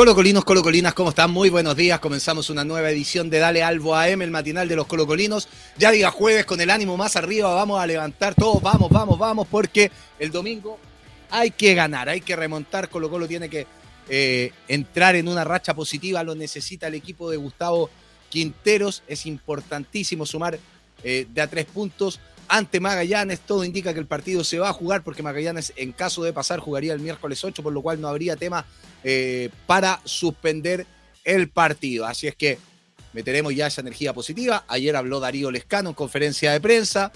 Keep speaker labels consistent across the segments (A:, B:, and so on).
A: Colocolinos, colocolinas, ¿cómo están? Muy buenos días. Comenzamos una nueva edición de Dale Albo AM, el matinal de los colocolinos. Ya diga jueves con el ánimo más arriba, vamos a levantar todos, vamos, vamos, vamos, porque el domingo hay que ganar, hay que remontar. Colo Colo tiene que eh, entrar en una racha positiva, lo necesita el equipo de Gustavo Quinteros. Es importantísimo sumar eh, de a tres puntos ante Magallanes. Todo indica que el partido se va a jugar porque Magallanes, en caso de pasar, jugaría el miércoles 8, por lo cual no habría tema eh, para suspender el partido. Así es que meteremos ya esa energía positiva. Ayer habló Darío Lescano en conferencia de prensa.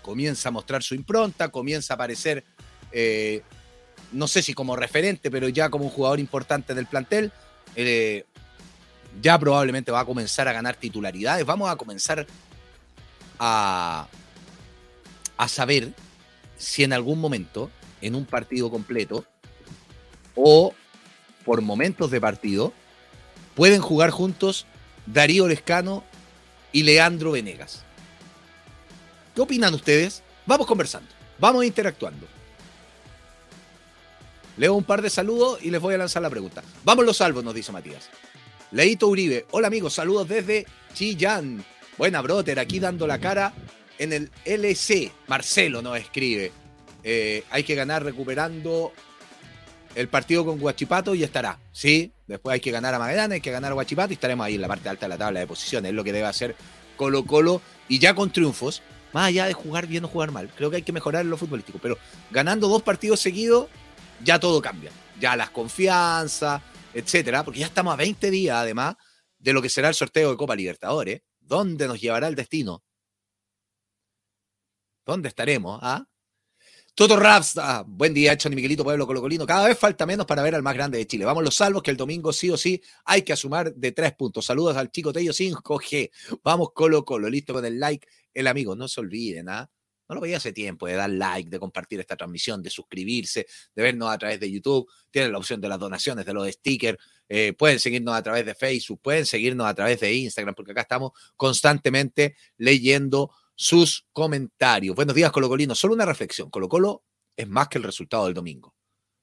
A: Comienza a mostrar su impronta, comienza a aparecer, eh, no sé si como referente, pero ya como un jugador importante del plantel. Eh, ya probablemente va a comenzar a ganar titularidades. Vamos a comenzar a, a saber si en algún momento, en un partido completo, o por momentos de partido, pueden jugar juntos Darío Lescano y Leandro Venegas. ¿Qué opinan ustedes? Vamos conversando, vamos interactuando. Leo un par de saludos y les voy a lanzar la pregunta. Vamos los salvos, nos dice Matías. Leito Uribe, hola amigos, saludos desde Chillán. Buena, brother, aquí dando la cara en el LC. Marcelo nos escribe. Eh, hay que ganar recuperando el partido con Guachipato y estará. Sí, después hay que ganar a Magallanes, hay que ganar a Guachipato y estaremos ahí en la parte alta de la tabla de posiciones. Es lo que debe hacer Colo Colo y ya con triunfos, más allá de jugar bien o jugar mal. Creo que hay que mejorar en lo futbolístico, pero ganando dos partidos seguidos, ya todo cambia. Ya las confianzas, etcétera, porque ya estamos a 20 días además de lo que será el sorteo de Copa Libertadores. ¿Dónde nos llevará el destino? ¿Dónde estaremos? ¿Ah? Toto Raps, buen día, Choni Miguelito, Pueblo Colocolino. Cada vez falta menos para ver al más grande de Chile. Vamos los salvos que el domingo sí o sí hay que asumar de tres puntos. Saludos al chico Tello 5G. Vamos Colo Colo, listo con el like. El amigo, no se olviden, ¿ah? No lo veía hace tiempo de dar like, de compartir esta transmisión, de suscribirse, de vernos a través de YouTube. Tienen la opción de las donaciones, de los stickers. Eh, pueden seguirnos a través de Facebook, pueden seguirnos a través de Instagram, porque acá estamos constantemente leyendo sus comentarios. Buenos días, Colo Colino. Solo una reflexión. Colo Colo es más que el resultado del domingo.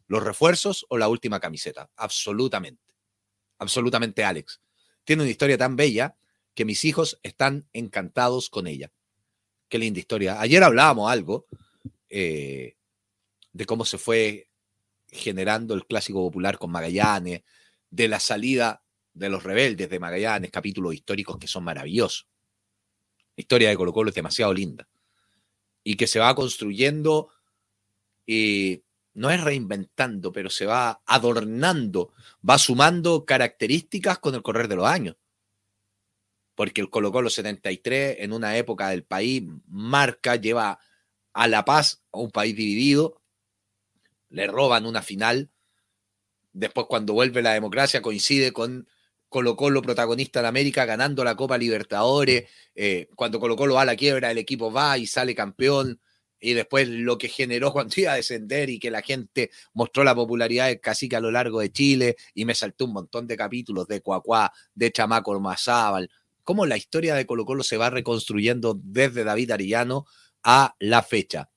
A: Los refuerzos o la última camiseta. Absolutamente. Absolutamente, Alex. Tiene una historia tan bella que mis hijos están encantados con ella. Qué linda historia. Ayer hablábamos algo eh, de cómo se fue generando el clásico popular con Magallanes, de la salida de los rebeldes de Magallanes, capítulos históricos que son maravillosos historia de Colo Colo es demasiado linda. Y que se va construyendo, y no es reinventando, pero se va adornando, va sumando características con el correr de los años. Porque el Colo Colo 73, en una época del país, marca, lleva a La Paz, a un país dividido, le roban una final. Después, cuando vuelve la democracia, coincide con Colo Colo protagonista de América ganando la Copa Libertadores, eh, cuando Colo Colo va a la quiebra, el equipo va y sale campeón, y después lo que generó cuando iba a descender y que la gente mostró la popularidad del cacique a lo largo de Chile, y me saltó un montón de capítulos de Cuacuá, de Chamaco Mazábal, cómo la historia de Colo Colo se va reconstruyendo desde David Arillano a la fecha.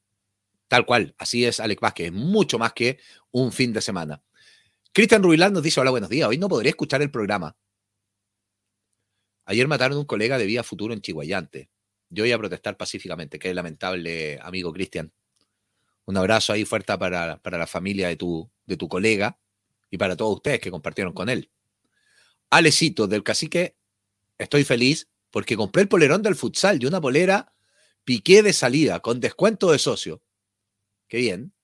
A: Tal cual, así es Alex Vázquez, mucho más que un fin de semana. Cristian Rubilán nos dice, hola, buenos días, hoy no podré escuchar el programa. Ayer mataron a un colega de Vía Futuro en Chihuayante. Yo voy a protestar pacíficamente. Qué lamentable, amigo Cristian. Un abrazo ahí fuerte para, para, la familia de tu, de tu colega y para todos ustedes que compartieron con él. Alecito del cacique, estoy feliz porque compré el polerón del futsal de una polera piqué de salida con descuento de socio. Qué bien.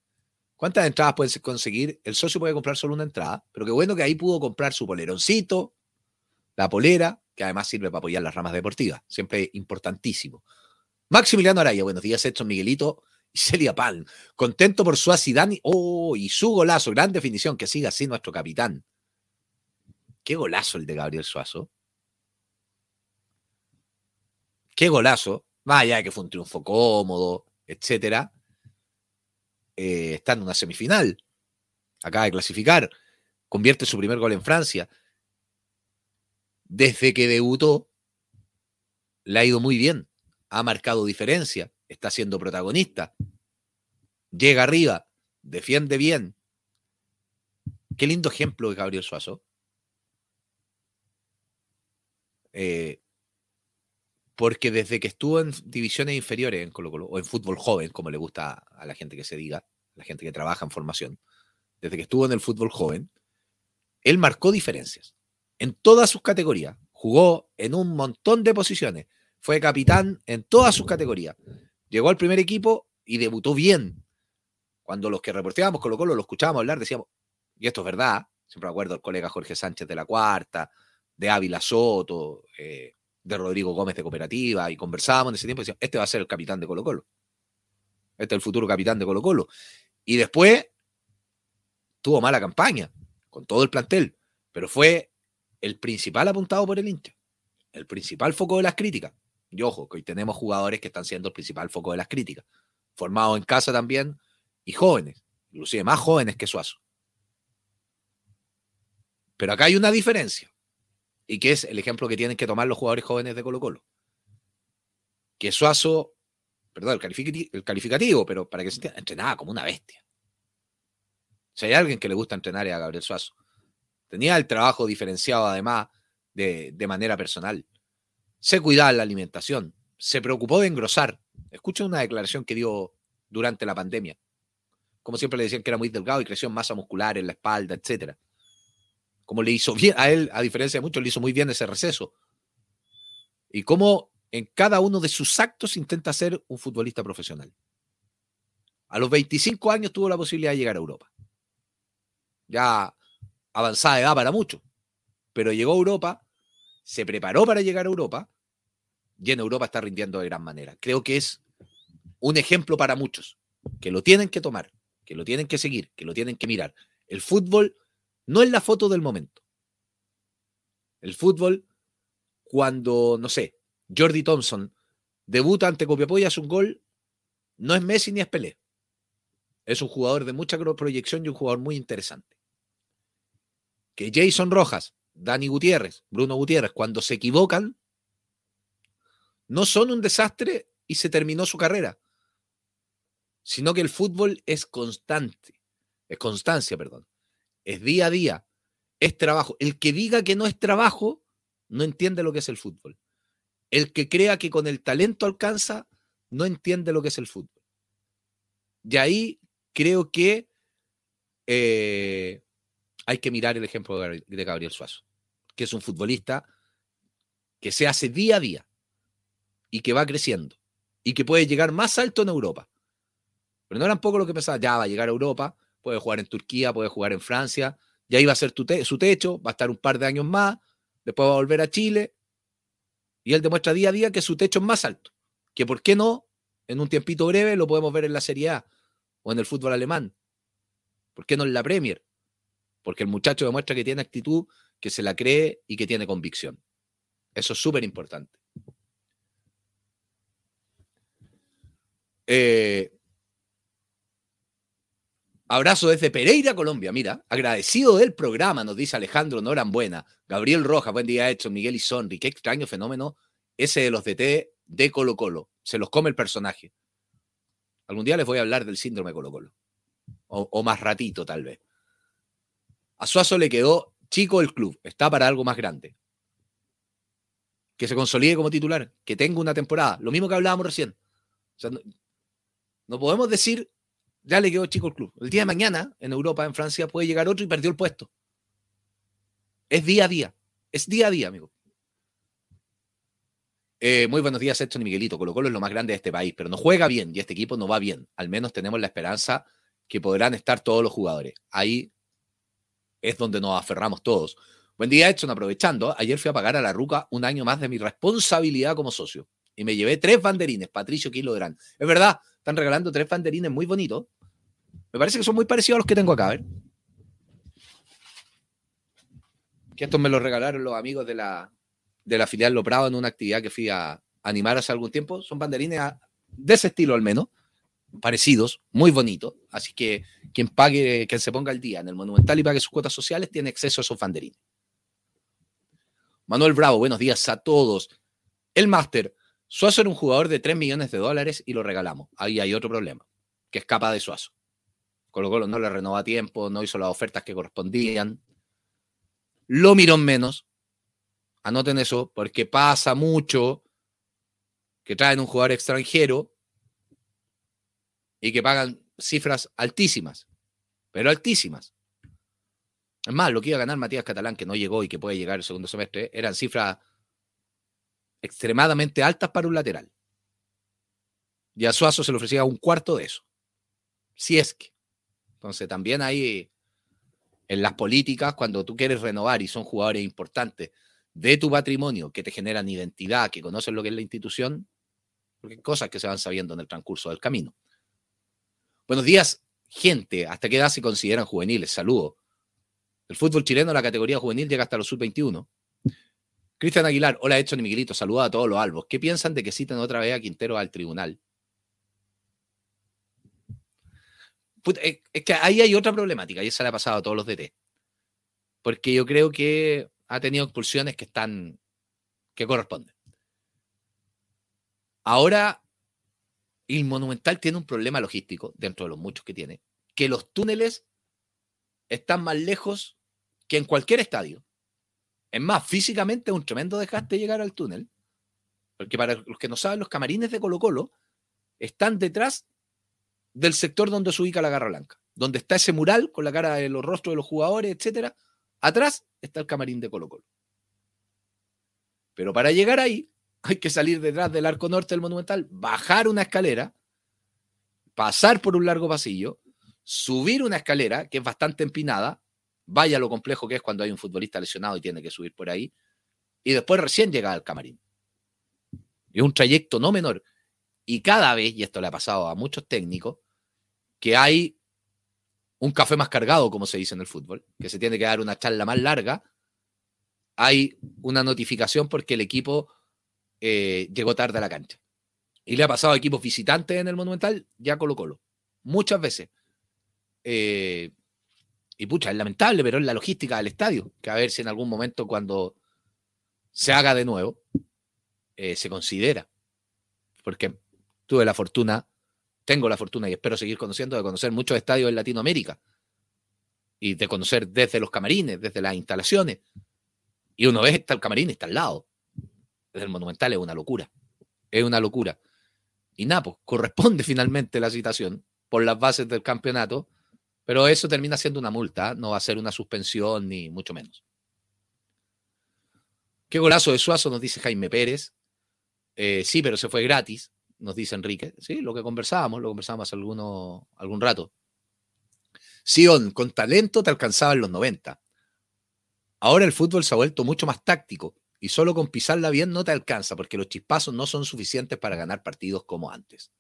A: ¿Cuántas entradas puedes conseguir? El socio puede comprar solo una entrada, pero qué bueno que ahí pudo comprar su poleroncito, la polera, que además sirve para apoyar las ramas deportivas, siempre importantísimo. Maximiliano Araya, buenos días, Edson Miguelito Celia Palm. Contento por su Dani, oh, y su golazo, gran definición, que siga así nuestro capitán. Qué golazo el de Gabriel Suazo. Qué golazo, de que fue un triunfo cómodo, etcétera. Eh, está en una semifinal, acaba de clasificar, convierte su primer gol en Francia. Desde que debutó, le ha ido muy bien, ha marcado diferencia, está siendo protagonista, llega arriba, defiende bien. Qué lindo ejemplo de Gabriel Suazo. Eh, porque desde que estuvo en divisiones inferiores en Colo Colo, o en fútbol joven, como le gusta a la gente que se diga, la gente que trabaja en formación, desde que estuvo en el fútbol joven, él marcó diferencias en todas sus categorías. Jugó en un montón de posiciones. Fue capitán en todas sus categorías. Llegó al primer equipo y debutó bien. Cuando los que reporteábamos Colo Colo lo escuchábamos hablar, decíamos, y esto es verdad, siempre acuerdo del colega Jorge Sánchez de la Cuarta, de Ávila Soto, eh, de Rodrigo Gómez de Cooperativa y conversábamos en ese tiempo y decíamos, este va a ser el capitán de Colo Colo. Este es el futuro capitán de Colo Colo. Y después tuvo mala campaña con todo el plantel, pero fue el principal apuntado por el hincha, el principal foco de las críticas. Y ojo, que hoy tenemos jugadores que están siendo el principal foco de las críticas, formados en casa también y jóvenes, inclusive más jóvenes que Suazo. Pero acá hay una diferencia y que es el ejemplo que tienen que tomar los jugadores jóvenes de Colo Colo. Que Suazo, perdón, el calificativo, pero para que se entienda, entrenaba como una bestia. Si hay alguien que le gusta entrenar es a Gabriel Suazo. Tenía el trabajo diferenciado además de, de manera personal. Se cuidaba la alimentación. Se preocupó de engrosar. Escucha una declaración que dio durante la pandemia. Como siempre le decían que era muy delgado y creció en masa muscular, en la espalda, etcétera como le hizo bien a él, a diferencia de muchos, le hizo muy bien ese receso. Y cómo en cada uno de sus actos intenta ser un futbolista profesional. A los 25 años tuvo la posibilidad de llegar a Europa. Ya avanzada edad para muchos, pero llegó a Europa, se preparó para llegar a Europa y en Europa está rindiendo de gran manera. Creo que es un ejemplo para muchos, que lo tienen que tomar, que lo tienen que seguir, que lo tienen que mirar. El fútbol no es la foto del momento. El fútbol, cuando, no sé, Jordi Thompson debuta ante Copiapó y hace un gol, no es Messi ni es Pelé. Es un jugador de mucha proyección y un jugador muy interesante. Que Jason Rojas, Dani Gutiérrez, Bruno Gutiérrez, cuando se equivocan, no son un desastre y se terminó su carrera, sino que el fútbol es constante, es constancia, perdón es día a día, es trabajo. El que diga que no es trabajo, no entiende lo que es el fútbol. El que crea que con el talento alcanza, no entiende lo que es el fútbol. Y ahí creo que eh, hay que mirar el ejemplo de Gabriel Suazo, que es un futbolista que se hace día a día y que va creciendo y que puede llegar más alto en Europa. Pero no era un poco lo que pensaba, ya va a llegar a Europa, puede jugar en Turquía, puede jugar en Francia, y ahí va a ser su techo, va a estar un par de años más, después va a volver a Chile, y él demuestra día a día que su techo es más alto, que por qué no, en un tiempito breve lo podemos ver en la Serie A o en el fútbol alemán, ¿por qué no en la Premier? Porque el muchacho demuestra que tiene actitud, que se la cree y que tiene convicción. Eso es súper importante. Eh, Abrazo desde Pereira, Colombia. Mira, agradecido del programa, nos dice Alejandro Norambuena. Gabriel Rojas, buen día hecho. Miguel Isonri, qué extraño fenómeno ese de los DT de Colo Colo. Se los come el personaje. Algún día les voy a hablar del síndrome Colo Colo. O, más ratito, tal vez. A Suazo le quedó chico el club. Está para algo más grande. Que se consolide como titular. Que tenga una temporada. Lo mismo que hablábamos recién. no podemos decir ya le quedó chico el club. El día de mañana, en Europa, en Francia, puede llegar otro y perdió el puesto. Es día a día. Es día a día, amigo. Eh, muy buenos días, Edson y Miguelito. Colo Colo es lo más grande de este país, pero no juega bien y este equipo no va bien. Al menos tenemos la esperanza que podrán estar todos los jugadores. Ahí es donde nos aferramos todos. Buen día, Edson. Aprovechando, ayer fui a pagar a la Ruca un año más de mi responsabilidad como socio y me llevé tres banderines, Patricio Quilodrán. Es verdad, están regalando tres banderines muy bonitos me parece que son muy parecidos a los que tengo acá, ver. Que estos me los regalaron los amigos de la, de la filial Lo Prado en una actividad que fui a animar hace algún tiempo. Son banderines de ese estilo al menos, parecidos, muy bonitos. Así que quien pague, quien se ponga al día en el Monumental y pague sus cuotas sociales, tiene acceso a esos banderines. Manuel Bravo, buenos días a todos. El máster, Suazo era un jugador de 3 millones de dólares y lo regalamos. Ahí hay otro problema, que escapa de Suazo. Colo Colo no le renovó a tiempo, no hizo las ofertas que correspondían. Lo miró menos. Anoten eso, porque pasa mucho que traen un jugador extranjero y que pagan cifras altísimas, pero altísimas. Es más, lo que iba a ganar Matías Catalán, que no llegó y que puede llegar el segundo semestre, eran cifras extremadamente altas para un lateral. Y a Suazo se le ofrecía un cuarto de eso. Si es que. Entonces también hay en las políticas, cuando tú quieres renovar y son jugadores importantes de tu patrimonio que te generan identidad, que conocen lo que es la institución, porque cosas que se van sabiendo en el transcurso del camino. Buenos días, gente. ¿Hasta qué edad se consideran juveniles? Saludos. El fútbol chileno, la categoría juvenil, llega hasta los sub-21. Cristian Aguilar, hola Edson y Miguelito, saluda a todos los albos. ¿Qué piensan de que citen otra vez a Quintero al tribunal? Es que ahí hay otra problemática y esa le ha pasado a todos los DT. Porque yo creo que ha tenido expulsiones que están, que corresponden. Ahora, el Monumental tiene un problema logístico, dentro de los muchos que tiene, que los túneles están más lejos que en cualquier estadio. Es más, físicamente es un tremendo desgaste llegar al túnel, porque para los que no saben, los camarines de Colo Colo están detrás del sector donde se ubica la Garra Blanca, donde está ese mural con la cara de los rostros de los jugadores, etcétera. Atrás está el camarín de Colo Colo. Pero para llegar ahí hay que salir detrás del arco norte del Monumental, bajar una escalera, pasar por un largo pasillo, subir una escalera que es bastante empinada, vaya lo complejo que es cuando hay un futbolista lesionado y tiene que subir por ahí, y después recién llega al camarín. Es un trayecto no menor. Y cada vez, y esto le ha pasado a muchos técnicos, que hay un café más cargado, como se dice en el fútbol, que se tiene que dar una charla más larga, hay una notificación porque el equipo eh, llegó tarde a la cancha. Y le ha pasado a equipos visitantes en el Monumental, ya Colo Colo. Muchas veces. Eh, y pucha, es lamentable, pero es la logística del estadio, que a ver si en algún momento cuando se haga de nuevo, eh, se considera. Porque tuve la fortuna tengo la fortuna y espero seguir conociendo de conocer muchos estadios en Latinoamérica y de conocer desde los camarines, desde las instalaciones. Y uno ve está el camarín está al lado. Desde el Monumental es una locura. Es una locura. Y nada, pues corresponde finalmente la citación por las bases del campeonato, pero eso termina siendo una multa, ¿eh? no va a ser una suspensión ni mucho menos. Qué golazo de Suazo, nos dice Jaime Pérez. Eh, sí, pero se fue gratis nos dice Enrique. Sí, lo que conversábamos, lo conversábamos alguno, algún rato. Sion, con talento te alcanzaba en los 90. Ahora el fútbol se ha vuelto mucho más táctico y solo con pisarla bien no te alcanza porque los chispazos no son suficientes para ganar partidos como antes.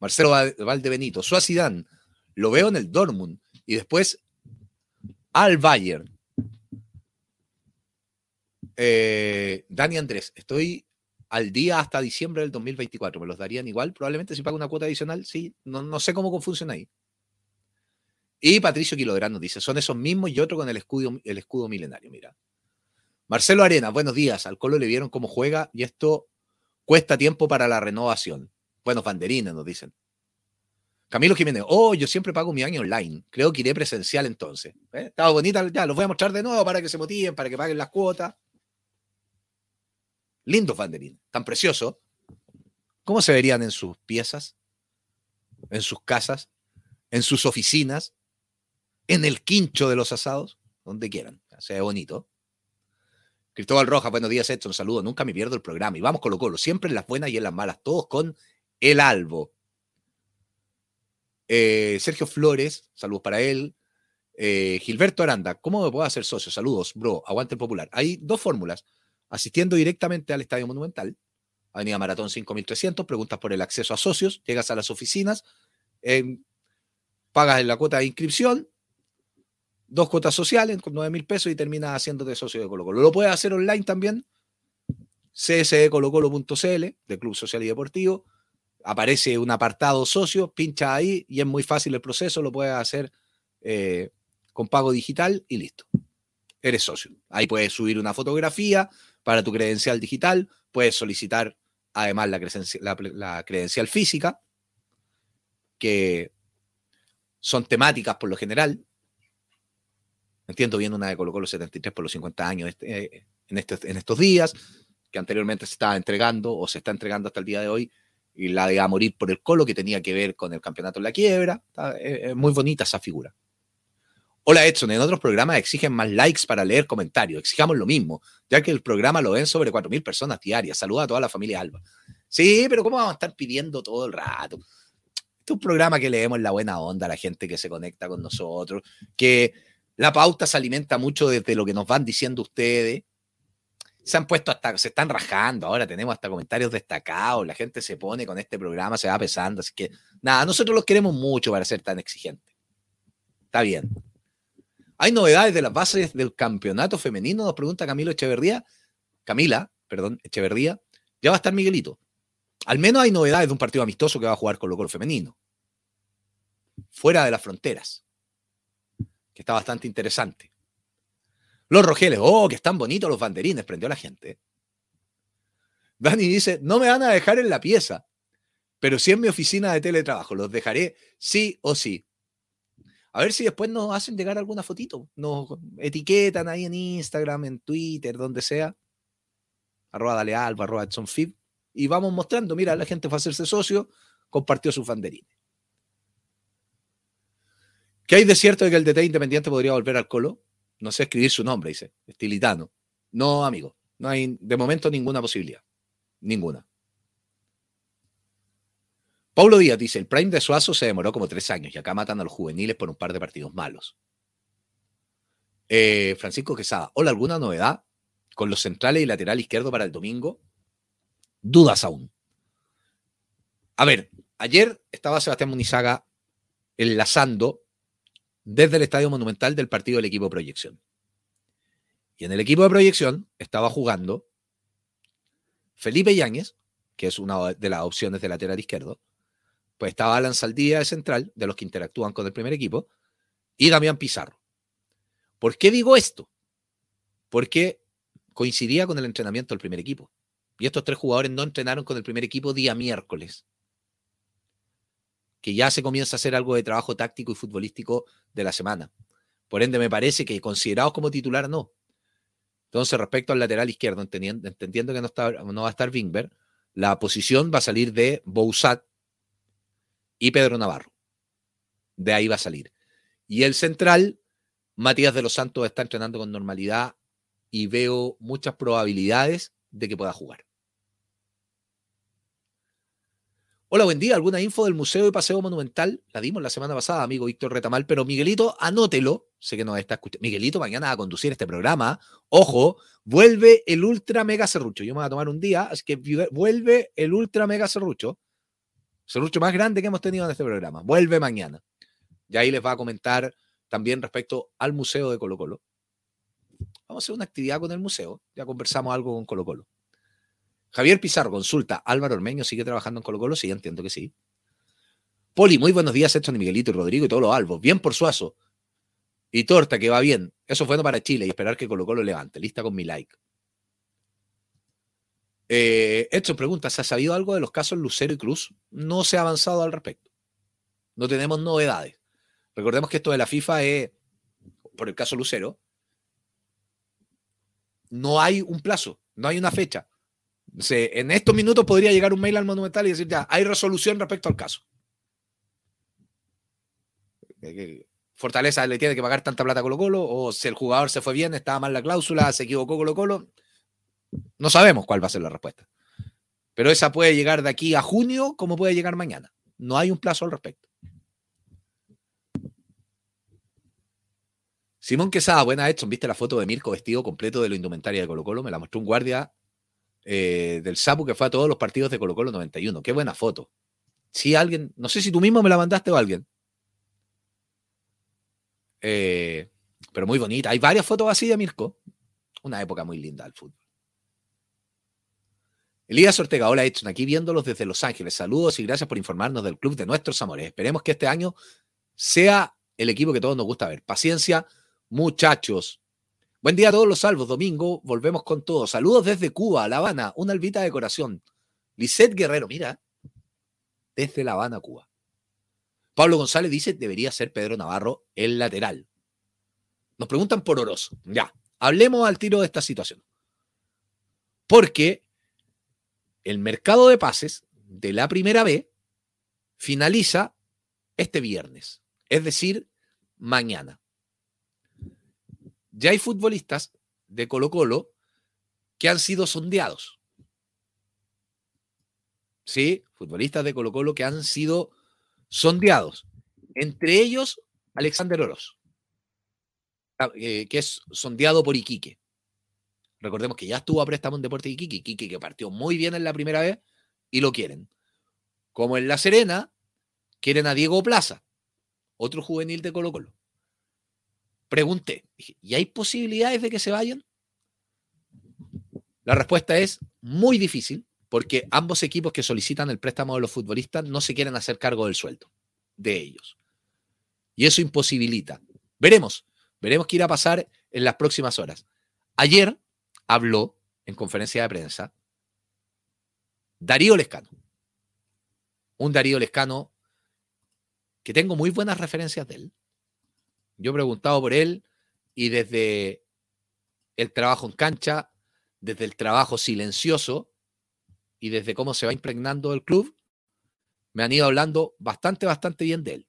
A: Marcelo Valdebenito, Suazidán, lo veo en el Dortmund y después al Bayern. Eh, Dani Andrés, estoy al día hasta diciembre del 2024. ¿Me los darían igual? Probablemente si pago una cuota adicional, sí. No, no sé cómo funciona ahí. Y Patricio Quilográn nos dice, son esos mismos y otro con el escudo, el escudo milenario, mira. Marcelo Arena, buenos días. Al Colo le vieron cómo juega y esto cuesta tiempo para la renovación. Buenos banderines, nos dicen. Camilo Jiménez, oh, yo siempre pago mi año online. Creo que iré presencial entonces. ¿Eh? Estaba bonita, ya, los voy a mostrar de nuevo para que se motiven, para que paguen las cuotas. Lindo banderines, tan precioso. ¿Cómo se verían en sus piezas? ¿En sus casas? ¿En sus oficinas? ¿En el quincho de los asados? Donde quieran. Se ve bonito. Cristóbal Rojas, buenos días, Edson. Saludos. Nunca me pierdo el programa. Y vamos con lo colo. Siempre en las buenas y en las malas. Todos con el albo. Eh, Sergio Flores, saludos para él. Eh, Gilberto Aranda, ¿cómo me puedo hacer socio? Saludos, bro. Aguante el popular. Hay dos fórmulas asistiendo directamente al Estadio Monumental, Avenida Maratón 5300, preguntas por el acceso a socios, llegas a las oficinas, pagas la cuota de inscripción, dos cuotas sociales con 9 mil pesos y terminas haciéndote socio de Colo Colo. Lo puedes hacer online también, cscolocolo.cl, de Club Social y Deportivo. Aparece un apartado socio, pincha ahí y es muy fácil el proceso, lo puedes hacer eh, con pago digital y listo. Eres socio. Ahí puedes subir una fotografía, para tu credencial digital. Puedes solicitar además la credencial, física, que son temáticas por lo general. Entiendo bien una de Colo Colo 73 por los 50 años este, en, este, en estos días, que anteriormente se estaba entregando o se está entregando hasta el día de hoy, y la de a morir por el Colo, que tenía que ver con el campeonato en la quiebra. Es muy bonita esa figura. Hola Edson, en otros programas exigen más likes para leer comentarios. Exijamos lo mismo, ya que el programa lo ven sobre 4.000 personas diarias. Saluda a toda la familia Alba. Sí, pero ¿cómo vamos a estar pidiendo todo el rato? Este es un programa que leemos la buena onda la gente que se conecta con nosotros, que la pauta se alimenta mucho desde lo que nos van diciendo ustedes. Se han puesto hasta, se están rajando, ahora tenemos hasta comentarios destacados, la gente se pone con este programa, se va pesando, así que nada, nosotros los queremos mucho para ser tan exigentes. Está bien. ¿Hay novedades de las bases del campeonato femenino? Nos pregunta Camilo Echeverría. Camila, perdón, Echeverría. Ya va a estar Miguelito. Al menos hay novedades de un partido amistoso que va a jugar con Colo femenino. Fuera de las fronteras. Que está bastante interesante. Los Rogeles, oh, que están bonitos los banderines, prendió la gente. Dani dice, no me van a dejar en la pieza, pero sí en mi oficina de teletrabajo, los dejaré sí o sí. A ver si después nos hacen llegar alguna fotito. Nos etiquetan ahí en Instagram, en Twitter, donde sea. Arroba Dale Alba, arroba Fib. Y vamos mostrando, mira, la gente fue a hacerse socio, compartió sus banderines. ¿Qué hay de cierto de que el DT Independiente podría volver al Colo? No sé escribir su nombre, dice. Estilitano. No, amigo. No hay de momento ninguna posibilidad. Ninguna. Paulo Díaz dice, el prime de Suazo se demoró como tres años y acá matan a los juveniles por un par de partidos malos. Eh, Francisco Quesada, hola, ¿alguna novedad con los centrales y lateral izquierdo para el domingo? Dudas aún. A ver, ayer estaba Sebastián Munizaga enlazando desde el Estadio Monumental del partido del equipo de proyección. Y en el equipo de proyección estaba jugando Felipe Yáñez, que es una de las opciones de lateral izquierdo, pues estaba Alan Saldía de central, de los que interactúan con el primer equipo, y Damián Pizarro. ¿Por qué digo esto? Porque coincidía con el entrenamiento del primer equipo. Y estos tres jugadores no entrenaron con el primer equipo día miércoles. Que ya se comienza a hacer algo de trabajo táctico y futbolístico de la semana. Por ende, me parece que considerados como titular, no. Entonces, respecto al lateral izquierdo, entendiendo, que no, está, no va a estar Wingberg, la posición va a salir de Bousat, y Pedro Navarro. De ahí va a salir. Y el central, Matías de los Santos está entrenando con normalidad y veo muchas probabilidades de que pueda jugar. Hola, buen día. ¿Alguna info del Museo de Paseo Monumental? La dimos la semana pasada, amigo Víctor Retamal, pero Miguelito, anótelo. Sé que nos está escuchando. Miguelito mañana va a conducir este programa. Ojo, vuelve el Ultra Mega Serrucho. Yo me voy a tomar un día, así que vuelve el Ultra Mega Serrucho serrucho más grande que hemos tenido en este programa. Vuelve mañana. Y ahí les va a comentar también respecto al Museo de Colo Colo. Vamos a hacer una actividad con el museo. Ya conversamos algo con Colo Colo. Javier Pizarro consulta. Álvaro Ormeño sigue trabajando en Colo Colo. Sí, entiendo que sí. Poli, muy buenos días, Edson y Miguelito y Rodrigo y todos los albos. Bien por Suazo. Y Torta, que va bien. Eso fue bueno para Chile y esperar que Colo Colo levante. Lista con mi like. Eh, Edson pregunta, ¿se ha sabido algo de los casos Lucero y Cruz? No se ha avanzado al respecto. No tenemos novedades. Recordemos que esto de la FIFA es, por el caso Lucero, no hay un plazo, no hay una fecha. en estos minutos podría llegar un mail al Monumental y decir, ya, hay resolución respecto al caso. Fortaleza le tiene que pagar tanta plata a Colo Colo, o si el jugador se fue bien, estaba mal la cláusula, se equivocó Colo Colo, no sabemos cuál va a ser la respuesta. Pero esa puede llegar de aquí a junio como puede llegar mañana. No hay un plazo al respecto. Simón Quesada, buena Edson, ¿viste la foto de Mirko vestido completo de la indumentaria de Colo Colo? Me la mostró un guardia eh, del Sapu que fue a todos los partidos de Colo Colo 91. Qué buena foto. Si alguien, no sé si tú mismo me la mandaste o alguien. Eh, pero muy bonita. Hay varias fotos así de Mirko. Una época muy linda del fútbol. Elías Ortega, hola Edson, aquí viéndolos desde Los Ángeles. Saludos y gracias por informarnos del club de nuestros amores. Esperemos que este año sea el equipo que todos nos gusta ver. Paciencia, muchachos. Buen día a todos los salvos. Domingo, volvemos con todo. Saludos desde Cuba, La Habana, una albita de corazón. Lisette Guerrero, mira, desde La Habana, Cuba. Pablo González dice, debería ser Pedro Navarro el lateral. Nos preguntan por Oroz. Ya, hablemos al tiro de esta situación. Porque el mercado de pases de la primera B finaliza este viernes, es decir, mañana. Ya hay futbolistas de Colo Colo que han sido sondeados. Sí, futbolistas de Colo Colo que han sido sondeados. Entre ellos, Alexander Oroz, eh, que es sondeado por Iquique. Recordemos que ya estuvo a préstamo en Deporte Iquique, Iquique que partió muy bien en la primera vez y lo quieren. Como en La Serena, quieren a Diego Plaza, otro juvenil de Colo Colo. Pregunté, ¿y hay posibilidades de que se vayan? La respuesta es muy difícil porque ambos equipos que solicitan el préstamo de los futbolistas no se quieren hacer cargo del sueldo de ellos. Y eso imposibilita. Veremos, veremos qué irá a pasar en las próximas horas. Ayer habló en conferencia de prensa Darío Lescano. Un Darío Lescano que tengo muy buenas referencias de él. Yo he preguntado por él y desde el trabajo en cancha, desde el trabajo silencioso y desde cómo se va impregnando el club, me han ido hablando bastante, bastante bien de él.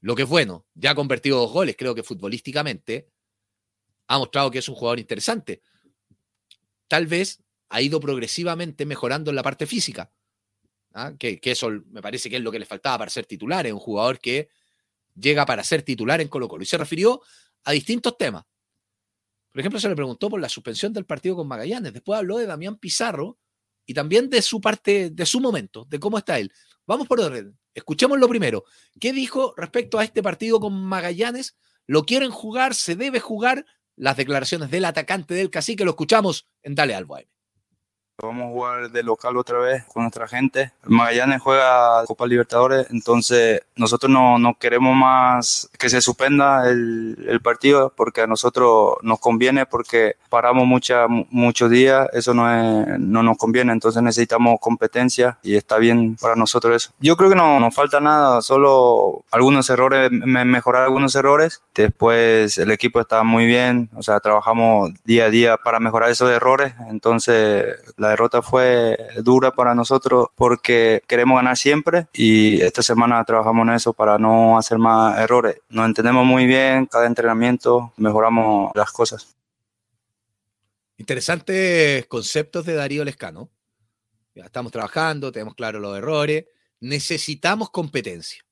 A: Lo que es bueno, ya ha convertido dos goles, creo que futbolísticamente ha mostrado que es un jugador interesante. Tal vez ha ido progresivamente mejorando en la parte física, ¿ah? que, eso me parece que es lo que le faltaba para ser titular, es un jugador que llega para ser titular en Colo Colo. Y se refirió a distintos temas. Por ejemplo, se le preguntó por la suspensión del partido con Magallanes. Después habló de Damián Pizarro y también de su parte, de su momento, de cómo está él. Vamos por orden. Escuchemos lo primero. ¿Qué dijo respecto a este partido con Magallanes? ¿Lo quieren jugar? ¿Se debe jugar? Las declaraciones del atacante del cacique lo escuchamos en Dale Albo
B: Vamos a jugar de local otra vez con nuestra gente. Magallanes juega Copa Libertadores, entonces nosotros no, no queremos más que se suspenda el, el, partido porque a nosotros nos conviene porque paramos mucha, muchos días, eso no, es, no nos conviene, entonces necesitamos competencia y está bien para nosotros eso. Yo creo que no nos falta nada, solo algunos errores, mejorar algunos errores. Después el equipo está muy bien, o sea, trabajamos día a día para mejorar esos errores, entonces la derrota fue dura para nosotros porque queremos ganar siempre y esta semana trabajamos en eso para no hacer más errores. Nos entendemos muy bien, cada entrenamiento mejoramos las cosas.
A: Interesantes conceptos de Darío Lescano. Ya estamos trabajando, tenemos claro los errores, necesitamos competencia.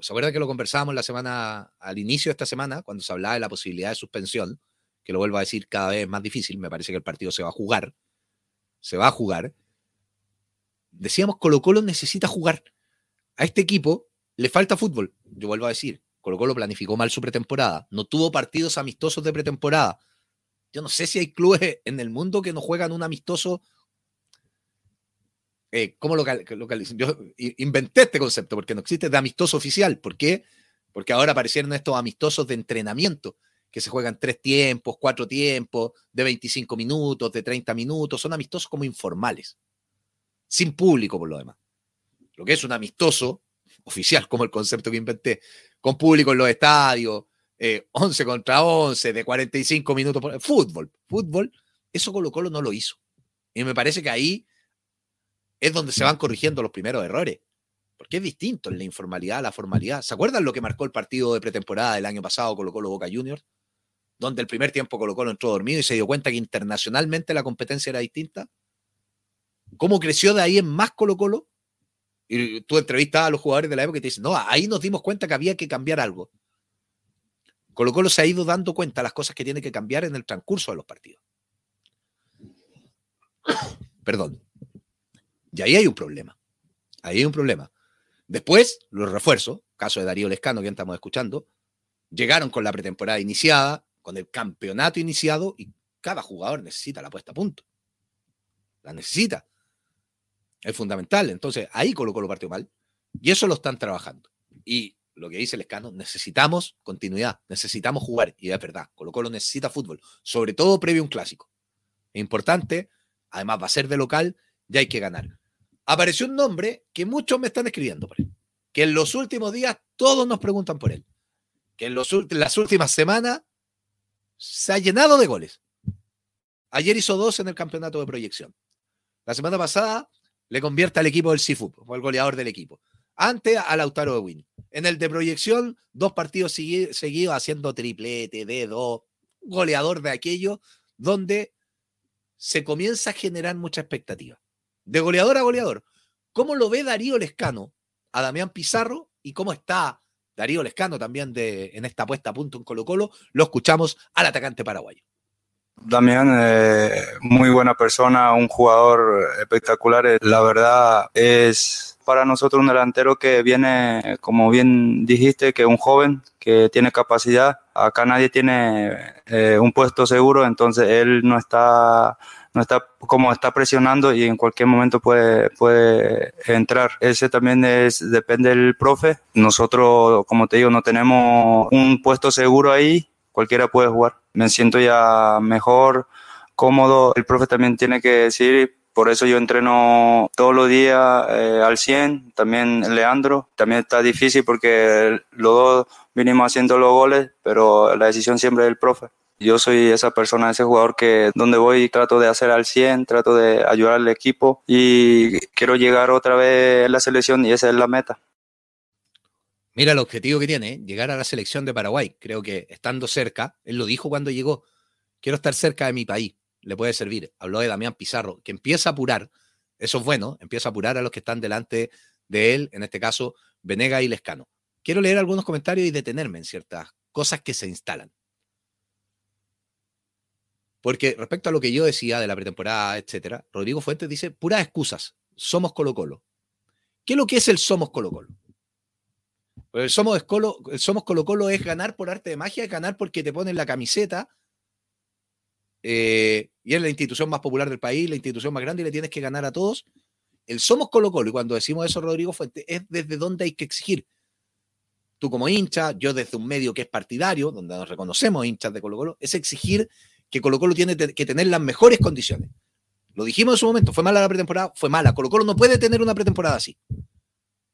A: ¿Se acuerdan que lo conversábamos la semana, al inicio de esta semana, cuando se hablaba de la posibilidad de suspensión? Que lo vuelvo a decir cada vez más difícil, me parece que el partido se va a jugar se va a jugar, decíamos Colo Colo necesita jugar. A este equipo le falta fútbol. Yo vuelvo a decir, Colo Colo planificó mal su pretemporada, no tuvo partidos amistosos de pretemporada. Yo no sé si hay clubes en el mundo que no juegan un amistoso. Eh, ¿Cómo lo Yo inventé este concepto porque no existe de amistoso oficial. ¿Por qué? Porque ahora aparecieron estos amistosos de entrenamiento que se juegan tres tiempos, cuatro tiempos, de 25 minutos, de 30 minutos, son amistosos como informales, sin público por lo demás. Lo que es un amistoso oficial, como el concepto que inventé, con público en los estadios, 11 eh, contra 11, de 45 minutos, por... fútbol, fútbol, eso Colo Colo no lo hizo. Y me parece que ahí es donde se van corrigiendo los primeros errores. Porque es distinto en la informalidad la formalidad. ¿Se acuerdan lo que marcó el partido de pretemporada del año pasado Colo Colo Boca Juniors? Donde el primer tiempo Colo Colo entró dormido y se dio cuenta que internacionalmente la competencia era distinta? ¿Cómo creció de ahí en más Colo Colo? Y tú entrevistas a los jugadores de la época y te dicen, no, ahí nos dimos cuenta que había que cambiar algo. Colo Colo se ha ido dando cuenta de las cosas que tiene que cambiar en el transcurso de los partidos. Perdón. Y ahí hay un problema. Ahí hay un problema. Después, los refuerzos, caso de Darío Lescano, que estamos escuchando, llegaron con la pretemporada iniciada, con el campeonato iniciado y cada jugador necesita la puesta a punto. La necesita. Es fundamental. Entonces, ahí Colo lo partió mal. Y eso lo están trabajando. Y lo que dice el escano, necesitamos continuidad, necesitamos jugar. Y es verdad, Colo Colo necesita fútbol, sobre todo previo a un clásico. Es importante, además va a ser de local, ya hay que ganar. Apareció un nombre que muchos me están escribiendo por él, que en los últimos días todos nos preguntan por él. que en, las últimas semanas se ha llenado de goles. Ayer hizo dos en el campeonato de proyección. La semana pasada le convierte al equipo del Sifu, fue el goleador del equipo. Antes a Lautaro de Win. En el de proyección, dos partidos seguidos haciendo triplete, dedo, goleador de aquello, donde se comienza a generar mucha expectativa. De goleador a goleador. ¿Cómo lo ve Darío Lescano a Damián Pizarro y cómo está Darío Lescano también de, en esta puesta a punto en Colo Colo? Lo escuchamos al atacante paraguayo.
B: Damián, eh, muy buena persona, un jugador espectacular. Eh, la verdad es para nosotros un delantero que viene, como bien dijiste, que un joven, que tiene capacidad. Acá nadie tiene eh, un puesto seguro, entonces él no está no está como está presionando y en cualquier momento puede, puede entrar. Ese también es, depende del profe. Nosotros, como te digo, no tenemos un puesto seguro ahí, cualquiera puede jugar. Me siento ya mejor, cómodo. El profe también tiene que decir, por eso yo entreno todos los días eh, al 100, también Leandro. También está difícil porque los dos vinimos haciendo los goles, pero la decisión siempre es del profe. Yo soy esa persona, ese jugador que donde voy trato de hacer al 100, trato de ayudar al equipo y quiero llegar otra vez a la selección y esa es la meta.
A: Mira el objetivo que tiene, ¿eh? llegar a la selección de Paraguay. Creo que estando cerca, él lo dijo cuando llegó, quiero estar cerca de mi país, le puede servir. Habló de Damián Pizarro, que empieza a apurar, eso es bueno, empieza a apurar a los que están delante de él, en este caso, Venega y Lescano. Quiero leer algunos comentarios y detenerme en ciertas cosas que se instalan. Porque respecto a lo que yo decía de la pretemporada, etcétera, Rodrigo Fuentes dice puras excusas. Somos Colo Colo. ¿Qué es lo que es el Somos Colo Colo? Pues el Somos Colo, el Somos Colo Colo es ganar por arte de magia, es ganar porque te ponen la camiseta eh, y es la institución más popular del país, la institución más grande y le tienes que ganar a todos. El Somos Colo Colo, y cuando decimos eso, Rodrigo Fuentes, es desde donde hay que exigir. Tú como hincha, yo desde un medio que es partidario, donde nos reconocemos hinchas de Colo Colo, es exigir que Colo Colo tiene que tener las mejores condiciones. Lo dijimos en su momento, fue mala la pretemporada, fue mala. Colo Colo no puede tener una pretemporada así.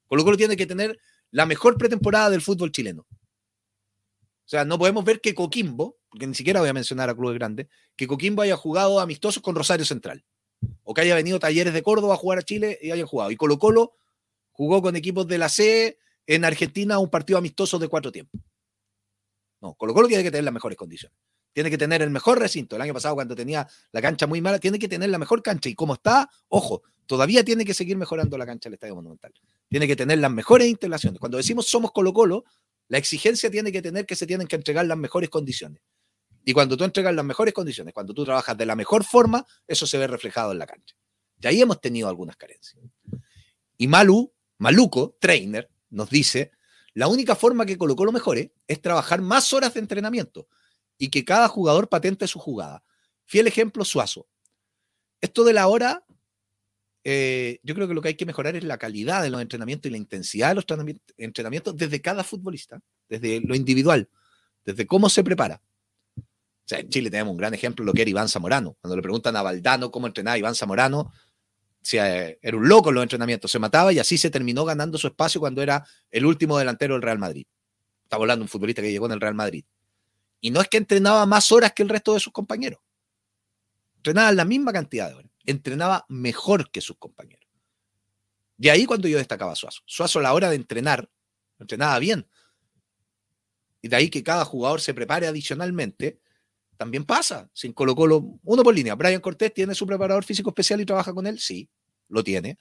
A: Colo Colo tiene que tener la mejor pretemporada del fútbol chileno. O sea, no podemos ver que Coquimbo, porque ni siquiera voy a mencionar a clubes grandes, que Coquimbo haya jugado amistosos con Rosario Central. O que haya venido Talleres de Córdoba a jugar a Chile y hayan jugado. Y Colo Colo jugó con equipos de la C en Argentina un partido amistoso de cuatro tiempos. No, Colo Colo tiene que tener las mejores condiciones tiene que tener el mejor recinto. El año pasado, cuando tenía la cancha muy mala, tiene que tener la mejor cancha. Y como está, ojo, todavía tiene que seguir mejorando la cancha del Estadio Monumental. Tiene que tener las mejores instalaciones. Cuando decimos somos Colo Colo, la exigencia tiene que tener que se tienen que entregar las mejores condiciones. Y cuando tú entregas las mejores condiciones, cuando tú trabajas de la mejor forma, eso se ve reflejado en la cancha. Y ahí hemos tenido algunas carencias. Y Malu, Maluco, trainer, nos dice, la única forma que Colo Colo mejore es trabajar más horas de entrenamiento y que cada jugador patente su jugada. Fiel ejemplo, Suazo. Esto de la hora, eh, yo creo que lo que hay que mejorar es la calidad de los entrenamientos y la intensidad de los entrenamientos desde cada futbolista, desde lo individual, desde cómo se prepara. O sea, en Chile tenemos un gran ejemplo, lo que era Iván Zamorano. Cuando le preguntan a Valdano cómo entrenaba Iván Zamorano, eh, era un loco en los entrenamientos, se mataba y así se terminó ganando su espacio cuando era el último delantero del Real Madrid. Estamos hablando de un futbolista que llegó en el Real Madrid. Y no es que entrenaba más horas que el resto de sus compañeros. Entrenaba la misma cantidad de horas. Entrenaba mejor que sus compañeros. Y ahí cuando yo destacaba a Suazo. Suazo a la hora de entrenar, entrenaba bien. Y de ahí que cada jugador se prepare adicionalmente, también pasa. Sin Colo Colo, uno por línea. Brian Cortés tiene su preparador físico especial y trabaja con él. Sí, lo tiene.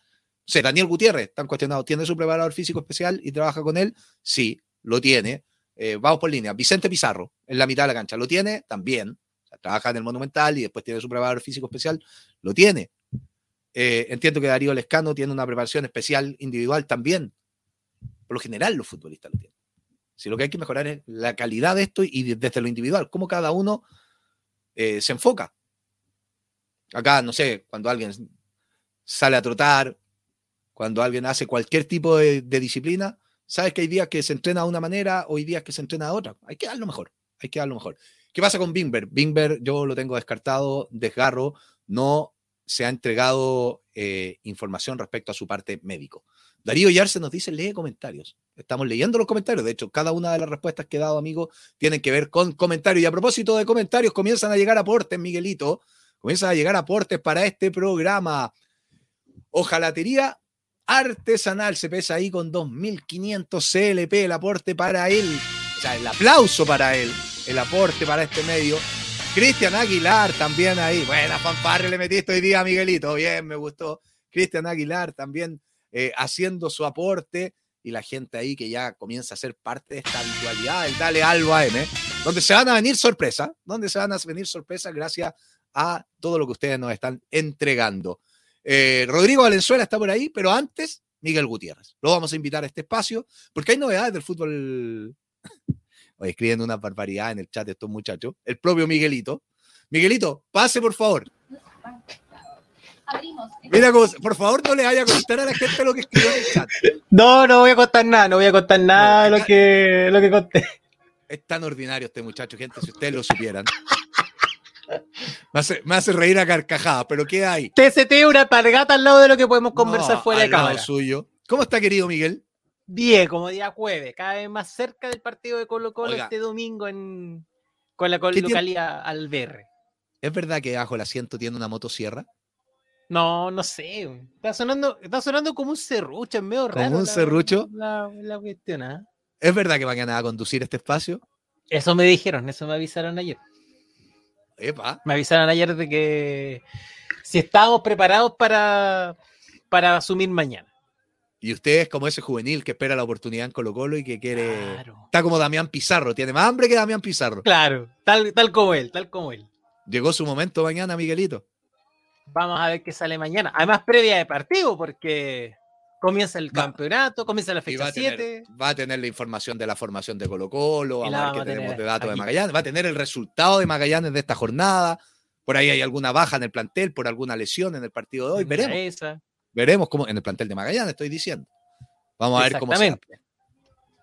A: O Daniel Gutiérrez, tan cuestionado, ¿tiene su preparador físico especial y trabaja con él? Sí, lo tiene. Eh, vamos por línea. Vicente Pizarro, en la mitad de la cancha, ¿lo tiene? También. trabaja en el Monumental y después tiene su preparador físico especial. Lo tiene. Eh, entiendo que Darío Lescano tiene una preparación especial individual también. Por lo general, los futbolistas lo tienen. Si lo que hay que mejorar es la calidad de esto y desde lo individual, cómo cada uno eh, se enfoca. Acá, no sé, cuando alguien sale a trotar, cuando alguien hace cualquier tipo de disciplina, Sabes que hay días que se entrena de una manera o hay días que se entrena de otra. Hay que darlo mejor. Hay que darlo mejor. ¿Qué pasa con Bingber? Bingber yo lo tengo descartado, desgarro, no se ha entregado eh, información respecto a su parte médico. Darío Yarse nos dice, lee comentarios. Estamos leyendo los comentarios. De hecho, cada una de las respuestas que he dado, amigo, tienen que ver con comentarios. Y a propósito de comentarios, comienzan a llegar aportes, Miguelito. Comienzan a llegar aportes para este programa. Ojalatería artesanal se pesa ahí con 2.500 CLP el aporte para él. O sea, el aplauso para él. El aporte para este medio. Cristian Aguilar también ahí. Buena fanfarre le metiste hoy día, Miguelito. Bien, me gustó. Cristian Aguilar también eh, haciendo su aporte y la gente ahí que ya comienza a ser parte de esta habitualidad el Dale Albo AM, donde se van a venir sorpresas, donde se van a venir sorpresas gracias a todo lo que ustedes nos están entregando. Eh, Rodrigo Valenzuela está por ahí, pero antes, Miguel Gutiérrez. Lo vamos a invitar a este espacio porque hay novedades del fútbol. Hoy escribiendo una barbaridad en el chat de estos muchachos. El propio Miguelito. Miguelito, pase por favor. Mira, por favor, no le vaya a contar a la gente lo que escribió en el chat.
C: No, no voy a contar nada, no voy a contar nada de lo que, lo que conté.
A: Es tan ordinario este muchacho, gente, si ustedes lo supieran. Me hace, me hace reír a carcajadas, pero ¿qué hay?
C: TST, una pargata al lado de lo que podemos conversar fuera de cámara.
A: suyo. ¿Cómo está, querido Miguel?
C: Bien, como día jueves, cada vez más cerca del partido de Colo Colo este domingo en, con la localidad Alberre.
A: ¿Es verdad que bajo el asiento tiene una motosierra?
C: No, no sé. Está sonando, está sonando como un serrucho, es medio raro.
A: ¿Como un serrucho?
C: La, cuestión, ¿ah?
A: ¿Es verdad que van a conducir este espacio?
C: Eso me dijeron, eso me avisaron ayer.
A: Epa.
C: Me avisaron ayer de que si estábamos preparados para, para asumir mañana.
A: Y usted es como ese juvenil que espera la oportunidad en Colo Colo y que quiere... Está como Damián Pizarro, tiene más hambre que Damián Pizarro.
C: Claro, tal, tal como él, tal como él.
A: Llegó su momento mañana, Miguelito.
C: Vamos a ver qué sale mañana. Además, previa de partido, porque comienza el campeonato, comienza la fecha 7.
A: Va, a tener la información de la formación de Colo Colo, vamos a ver qué tenemos de datos de Magallanes, va a tener el resultado de Magallanes de esta jornada. Por ahí hay alguna baja en el plantel, por alguna lesión en el partido de hoy. Veremos. Veremos cómo, en el plantel de Magallanes, estoy diciendo. Vamos a ver cómo se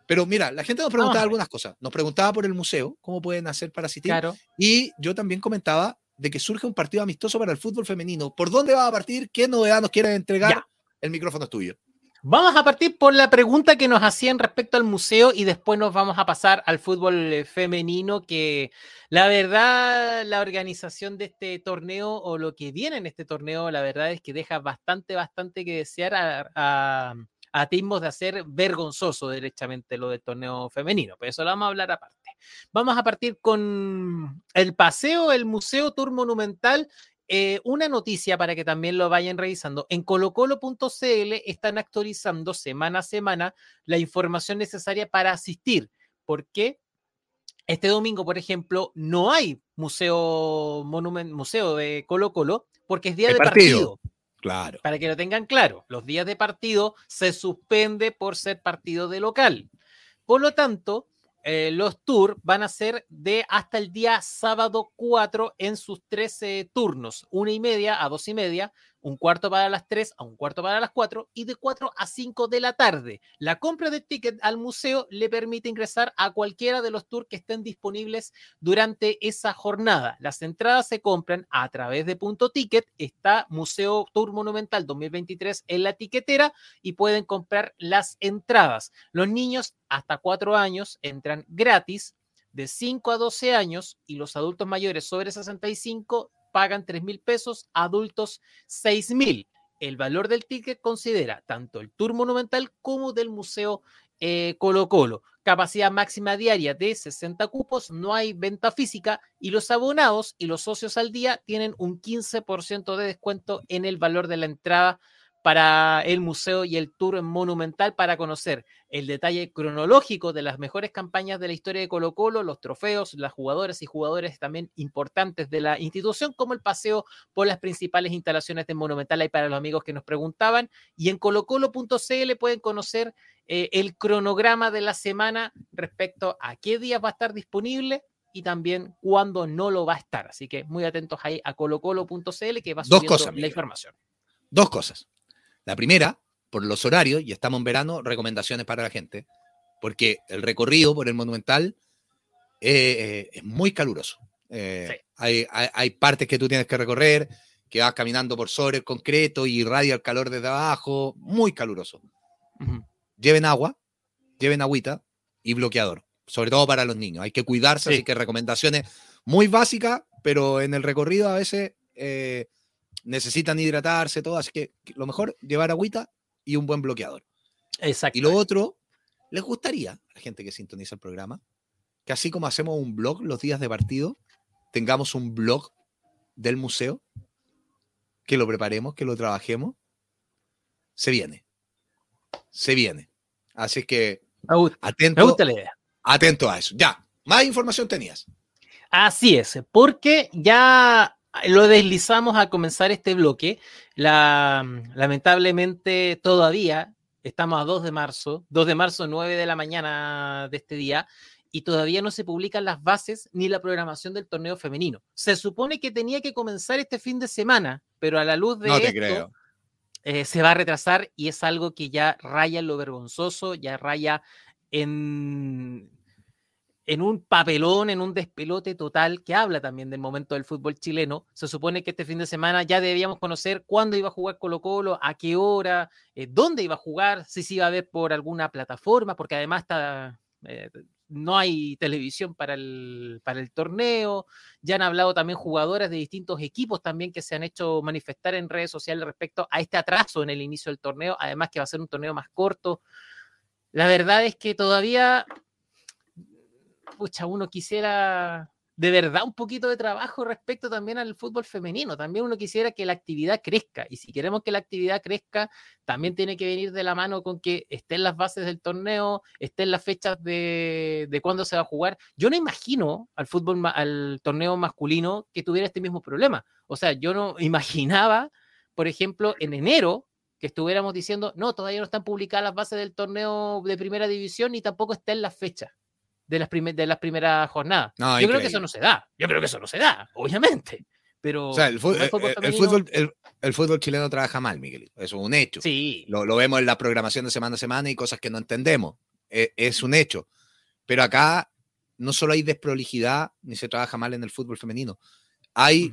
A: Pero mira, la gente nos preguntaba algunas cosas. Nos preguntaba por el museo, cómo pueden hacer para asistir. Y yo también comentaba de que surge un partido amistoso para el fútbol femenino. ¿Por dónde va a partir? ¿Qué novedad nos quieren entregar? El micrófono es tuyo.
C: Vamos a partir por la pregunta que nos hacían respecto al museo y después nos vamos a pasar al fútbol eh, femenino, que la verdad, la organización de este torneo o lo que viene en este torneo, la verdad es que deja bastante, bastante que desear a, a, a de hacer vergonzoso derechamente lo del torneo femenino, pero eso lo vamos a hablar aparte. Vamos a partir con el paseo, el Museo Tour Monumental. Eh, una noticia para que también lo vayan revisando. En colocolo.cl están actualizando semana a semana la información necesaria para asistir. ¿Por qué? Este domingo, por ejemplo, no hay museo, monument, museo de Colo Colo porque es día de partido.
A: Claro.
C: Para que lo tengan claro, los días de partido se suspende por ser partido de local. Por lo tanto, eh, los tours van a ser de hasta el día sábado 4 en sus 13 turnos, una y media a dos y media, un cuarto para las 3 a un cuarto para las 4 y de 4 a 5 de la tarde. La compra de ticket al museo le permite ingresar a cualquiera de los tours que estén disponibles durante esa jornada. Las entradas se compran a través de punto ticket. Está Museo Tour Monumental 2023 en la tiquetera y pueden comprar las entradas. Los niños hasta 4 años entran gratis de 5 a 12 años y los adultos mayores sobre 65 pagan 3 mil pesos, adultos 6 mil. El valor del ticket considera tanto el tour monumental como del museo eh, Colo Colo. Capacidad máxima diaria de 60 cupos, no hay venta física y los abonados y los socios al día tienen un 15% de descuento en el valor de la entrada para el museo y el tour monumental para conocer el detalle cronológico de las mejores campañas de la historia de Colo Colo, los trofeos, las jugadoras y jugadores también importantes de la institución, como el paseo por las principales instalaciones de Monumental. Hay para los amigos que nos preguntaban. Y en colocolo.cl pueden conocer eh, el cronograma de la semana respecto a qué días va a estar disponible y también cuándo no lo va a estar. Así que muy atentos ahí a colocolo.cl que va subiendo la información.
A: Dos cosas. La primera, por los horarios, y estamos en verano, recomendaciones para la gente, porque el recorrido por el Monumental eh, es muy caluroso. Eh, hay, partes que tú tienes que recorrer, que vas caminando por sobre el concreto y irradia el calor desde abajo, muy caluroso. lleven agua, lleven agüita y bloqueador, sobre todo para los niños. Hay que cuidarse, así que recomendaciones muy básicas, pero en el recorrido a veces eh, necesitan hidratarse, todo, así que lo mejor, llevar agüita y un buen bloqueador.
C: Exacto.
A: Y lo otro, ¿les gustaría a la gente que sintoniza el programa que así como hacemos un blog los días de partido, tengamos un blog del museo, que lo preparemos, que lo trabajemos? Se viene. Se viene. Así que atento, atento a eso. Ya, más información tenías.
C: Así es, porque ya lo deslizamos a comenzar este bloque. La, lamentablemente todavía estamos a 2 de marzo, 2 de marzo, 9 de la mañana de este día, y todavía no se publican las bases ni la programación del torneo femenino. Se supone que tenía que comenzar este fin de semana, pero a la luz de esto, eh, se va a retrasar y es algo que ya raya en lo vergonzoso, ya raya en, en un papelón, en un despelote total que habla también del momento del fútbol chileno. Se supone que este fin de semana ya debíamos conocer cuándo iba a jugar Colo Colo, a qué hora, eh, dónde iba a jugar, si se iba a ver por alguna plataforma, porque además está, eh, no hay televisión para el, para el torneo. Ya han hablado también jugadoras de distintos equipos también que se han hecho manifestar en redes sociales respecto a este atraso en el inicio del torneo, además que va a ser un torneo más corto. La verdad es que todavía, pucha, uno quisiera de verdad un poquito de trabajo respecto también al fútbol femenino. También uno quisiera que la actividad crezca. Y si queremos que la actividad crezca, también tiene que venir de la mano con que estén las bases del torneo, estén las fechas de, de cuándo se va a jugar. Yo no imagino al fútbol, al torneo masculino que tuviera este mismo problema. O sea, yo no imaginaba, por ejemplo, en enero que estuviéramos diciendo, no, todavía no están publicadas las bases del torneo de primera división ni tampoco estén las fechas de las, de las primeras jornadas. Yo creo que eso no se da. Yo creo que eso no se da, obviamente. Pero
A: el, fútbol, chileno trabaja mal, Miguel. Eso es un hecho.
C: Sí.
A: Lo, vemos en la programación de semana a semana y cosas que no entendemos. E, es, un hecho. Pero acá no solo hay desprolijidad ni se trabaja mal en el fútbol femenino. Hay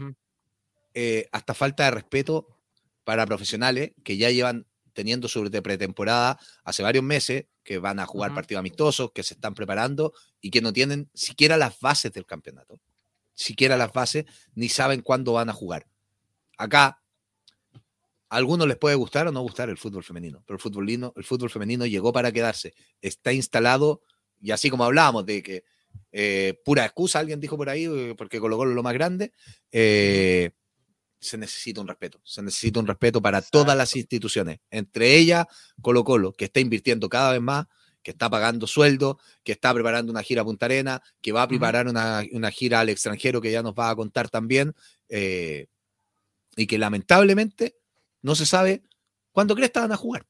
A: eh, hasta falta de respeto para profesionales que ya llevan teniendo su pretemporada hace varios meses, que van a jugar partidos amistosos, que se están preparando y que no tienen siquiera las bases del campeonato. Siquiera las bases, ni saben cuándo van a jugar. Acá, a algunos les puede gustar o no gustar el fútbol femenino, pero el fútbol, el fútbol femenino llegó para quedarse. Está instalado, y así como hablábamos de que eh, pura excusa, alguien dijo por ahí, eh, porque colocó lo más grande, eh, se necesita un respeto. Se necesita un respeto para todas las instituciones, entre ellas Colo Colo, que está invirtiendo cada vez más, que está pagando sueldo, que está preparando una gira a Punta Arena, que va a preparar una, gira al extranjero que ya nos va a contar también, eh, y que lamentablemente no se sabe cuándo crees que van a jugar.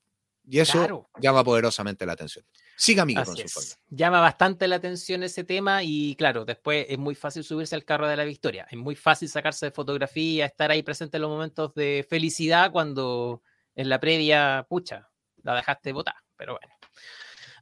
A: Y eso llama poderosamente la atención. Siga, amigo, con su
C: Llama bastante la atención ese tema y claro, después es muy fácil subirse al carro de la victoria. Es muy fácil sacarse de fotografía, estar ahí presente en los momentos de felicidad cuando en la previa, pucha, la dejaste votar. Pero bueno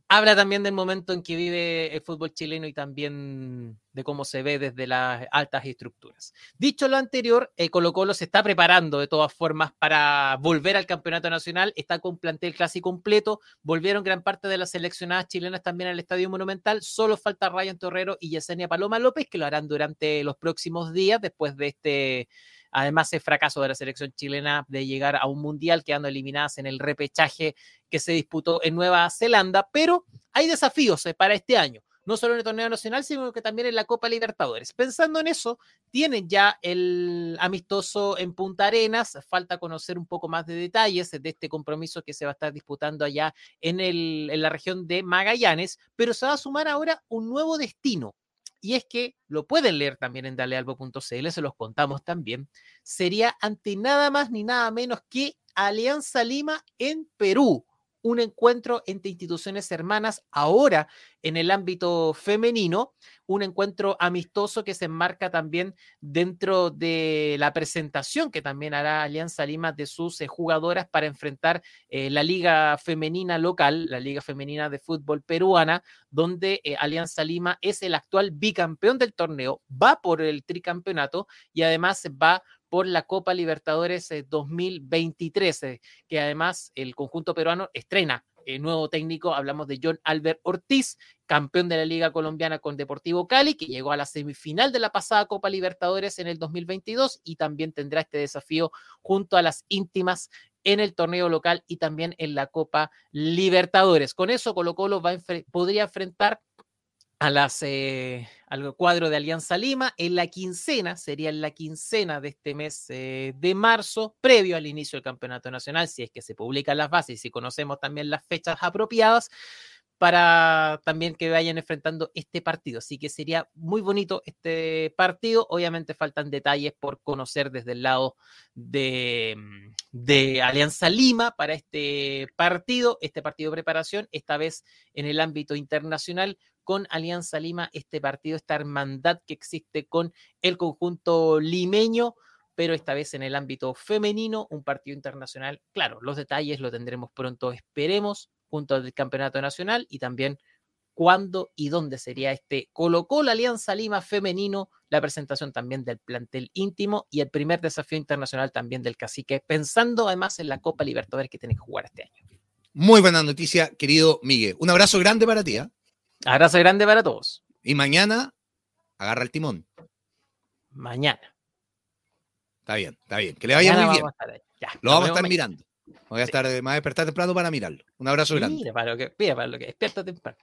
C: habla también del momento en que vive el fútbol chileno y también de cómo se ve desde las altas estructuras. Dicho lo anterior, eh, Colo Colo se está preparando de todas formas para volver al campeonato nacional, está con plantel casi completo, volvieron gran parte de las seleccionadas chilenas también al Estadio Monumental, solo falta Ryan Torrero y Yesenia Paloma López, que lo harán durante los próximos días después de este Además, el fracaso de la selección chilena de llegar a un mundial quedando eliminadas en el repechaje que se disputó en Nueva Zelanda, pero hay desafíos eh, para este año no solo en el torneo nacional, sino que también en la Copa Libertadores. Pensando en eso, tienen ya el amistoso en Punta Arenas, falta conocer un poco más de detalles de este compromiso que se va a estar disputando allá en, el, en la región de Magallanes, pero se va a sumar ahora un nuevo destino, y es que lo pueden leer también en dalealbo.cl, se los contamos también, sería ante nada más ni nada menos que Alianza Lima en Perú un encuentro entre instituciones hermanas ahora en el ámbito femenino, un encuentro amistoso que se enmarca también dentro de la presentación que también hará Alianza Lima de sus eh, jugadoras para enfrentar eh, la liga femenina local, la liga femenina de fútbol peruana, donde eh, Alianza Lima es el actual bicampeón del torneo, va por el tricampeonato y además va por la Copa Libertadores 2023, eh, que además el conjunto peruano estrena eh, nuevo técnico, hablamos de John Albert Ortiz, campeón de la Liga Colombiana con Deportivo Cali, que llegó a la semifinal de la pasada Copa Libertadores en el 2022 y también tendrá este desafío junto a las íntimas en el torneo local y también en la Copa Libertadores. Con eso Colo Colo va podría enfrentar a las, eh, al cuadro de Alianza Lima en la quincena, sería en la quincena de este mes eh, de marzo, previo al inicio del Campeonato Nacional, si es que se publican las bases y si conocemos también las fechas apropiadas para también que vayan enfrentando este partido. Así que sería muy bonito este partido. Obviamente faltan detalles por conocer desde el lado de, mm, de, Alianza Lima para este partido, este partido de preparación, esta vez en el ámbito internacional con Alianza Lima, este partido, esta hermandad que existe con el conjunto limeño pero esta vez en el ámbito femenino, un partido internacional. Claro, los detalles lo tendremos pronto, esperemos, junto al Campeonato Nacional y también cuándo y dónde sería este Colocó la Alianza Lima femenino, la presentación también del plantel íntimo y el primer desafío internacional también del cacique, pensando además en la Copa Libertadores que tiene que jugar este año.
A: Muy buena noticia, querido Miguel. Un abrazo grande para ti. ¿eh?
C: Abrazo grande para todos.
A: Y mañana agarra el timón.
C: Mañana.
A: Está bien, está bien. Que le vaya muy bien. Lo vamos a estar mirando. Voy a estar más despertar temprano para mirarlo. Un abrazo grande.
C: Mira para lo que, mira para lo que despierta temprano.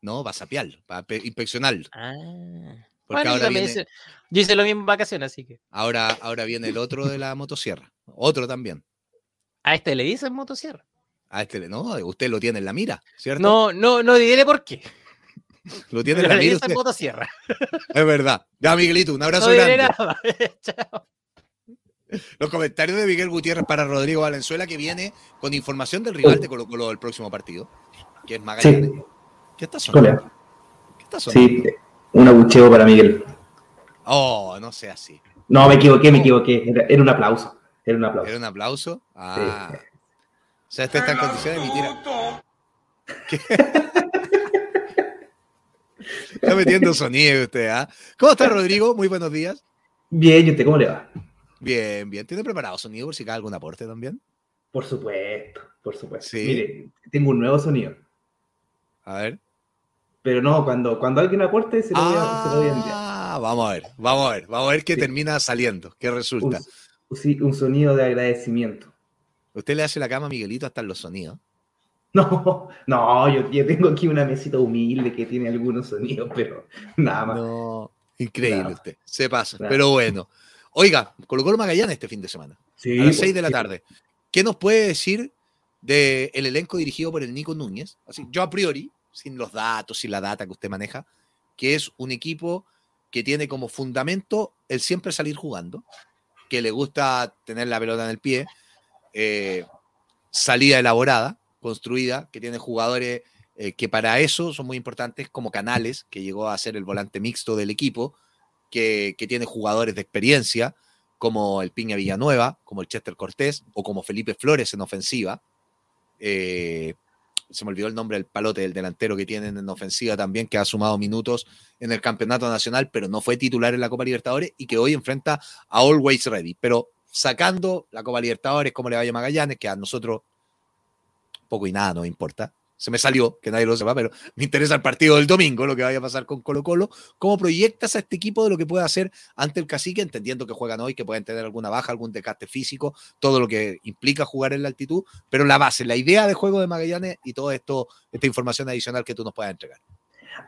A: No, va a sapearlo, para inspeccionarlo.
C: Ah. Porque ahora viene, yo hice lo mismo en vacaciones, así que.
A: Ahora, ahora viene el otro de la motosierra. Otro también.
C: ¿A este le dicen motosierra?
A: A este no, usted lo tiene en la mira, ¿cierto?
C: No, no, no diré por qué.
A: Lo tiene en la.
C: Usted. motosierra.
A: Es verdad. Ya, Miguelito, un abrazo no grande. Nada. Chao. Los comentarios de Miguel Gutiérrez para Rodrigo Valenzuela, que viene con información del rival de Colo Colo del próximo partido, que es Magallanes. ¿Qué está sonando?
D: ¿Qué está sonando? Sí, un abucheo para Miguel.
A: Oh, no sea así.
D: No, me equivoqué, me equivoqué. Era, un aplauso. Era un aplauso.
A: ¿Era un aplauso? Ah. O sea, este está en condiciones de emitir. Está metiendo sonido usted, ¿ah? ¿Cómo está, Rodrigo? Muy buenos días.
D: Bien, ¿y usted cómo le va?
A: Bien, bien. ¿Tiene preparado sonido por si cae algún aporte también?
D: Por supuesto, por supuesto. Sí. Mire, tengo un nuevo sonido.
A: A ver.
D: Pero no, cuando, cuando alguien aporte se lo, voy, a, enviar.
A: Ah, vamos a ver, vamos a ver, vamos a ver qué termina saliendo, qué resulta.
D: Un, un sonido de agradecimiento.
A: ¿Usted le hace la cama a Miguelito hasta los sonidos?
D: No, no, yo, yo, tengo aquí una mesita humilde que tiene algunos sonidos, pero nada más.
A: No, increíble usted, se pasa. Pero bueno, Oiga, colocó el Magallanes este fin de semana. Sí, a las 6 de la tarde. ¿Qué nos puede decir del elenco dirigido por el Nico Núñez? Así, yo a priori, sin los datos, sin la data que usted maneja, que es un equipo que tiene como fundamento el siempre salir jugando, que le gusta tener la pelota en el pie, eh, salida elaborada, construida, que tiene jugadores eh, que para eso son muy importantes como Canales, que llegó a ser el volante mixto del equipo, que, tiene jugadores de experiencia, como el Piña Villanueva, como el Chester Cortés o como Felipe Flores en ofensiva. Eh, se me olvidó el nombre del palote del delantero que tienen en ofensiva también, que ha sumado minutos en el campeonato nacional, pero no fue titular en la Copa Libertadores y que hoy enfrenta a Always Ready. Pero sacando la Copa Libertadores, como le vaya Magallanes, que a nosotros poco y nada nos importa, se me salió, que nadie lo sepa, pero me interesa el partido del domingo, lo que vaya a pasar con Colo Colo. ¿Cómo proyectas a este equipo de lo que puede hacer ante el cacique, entendiendo que juegan hoy, que pueden tener alguna baja, algún desgaste físico, todo lo que implica jugar en la altitud, pero la base, la idea de juego de Magallanes y toda esta información adicional que tú nos puedas entregar?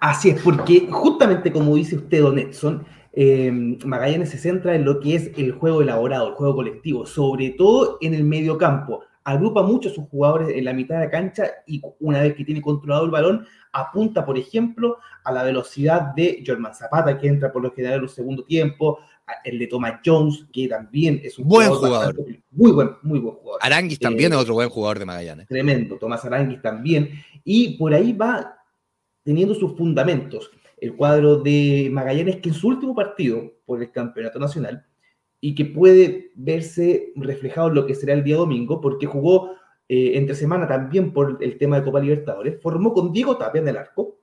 D: Así es, porque justamente como dice usted, Don Edson, eh, Magallanes se centra en lo que es el juego elaborado, el juego colectivo, sobre todo en el medio campo agrupa mucho a sus jugadores en la mitad de la cancha y una vez que tiene controlado el balón, apunta, por ejemplo, a la velocidad de German Zapata, que entra por lo general en el segundo tiempo, el de Thomas Jones, que también es un
A: buen jugador.
D: muy buen, muy buen jugador.
A: Aranguis también eh, es otro buen jugador de Magallanes.
D: Tremendo, Tomás Aranguis también. Y por ahí va teniendo sus fundamentos. El cuadro de Magallanes, que en su último partido por el Campeonato Nacional, y que puede verse reflejado en lo que será el día domingo, porque jugó eh, entre semana también por el tema de Copa Libertadores, formó con Diego Tapia en el arco,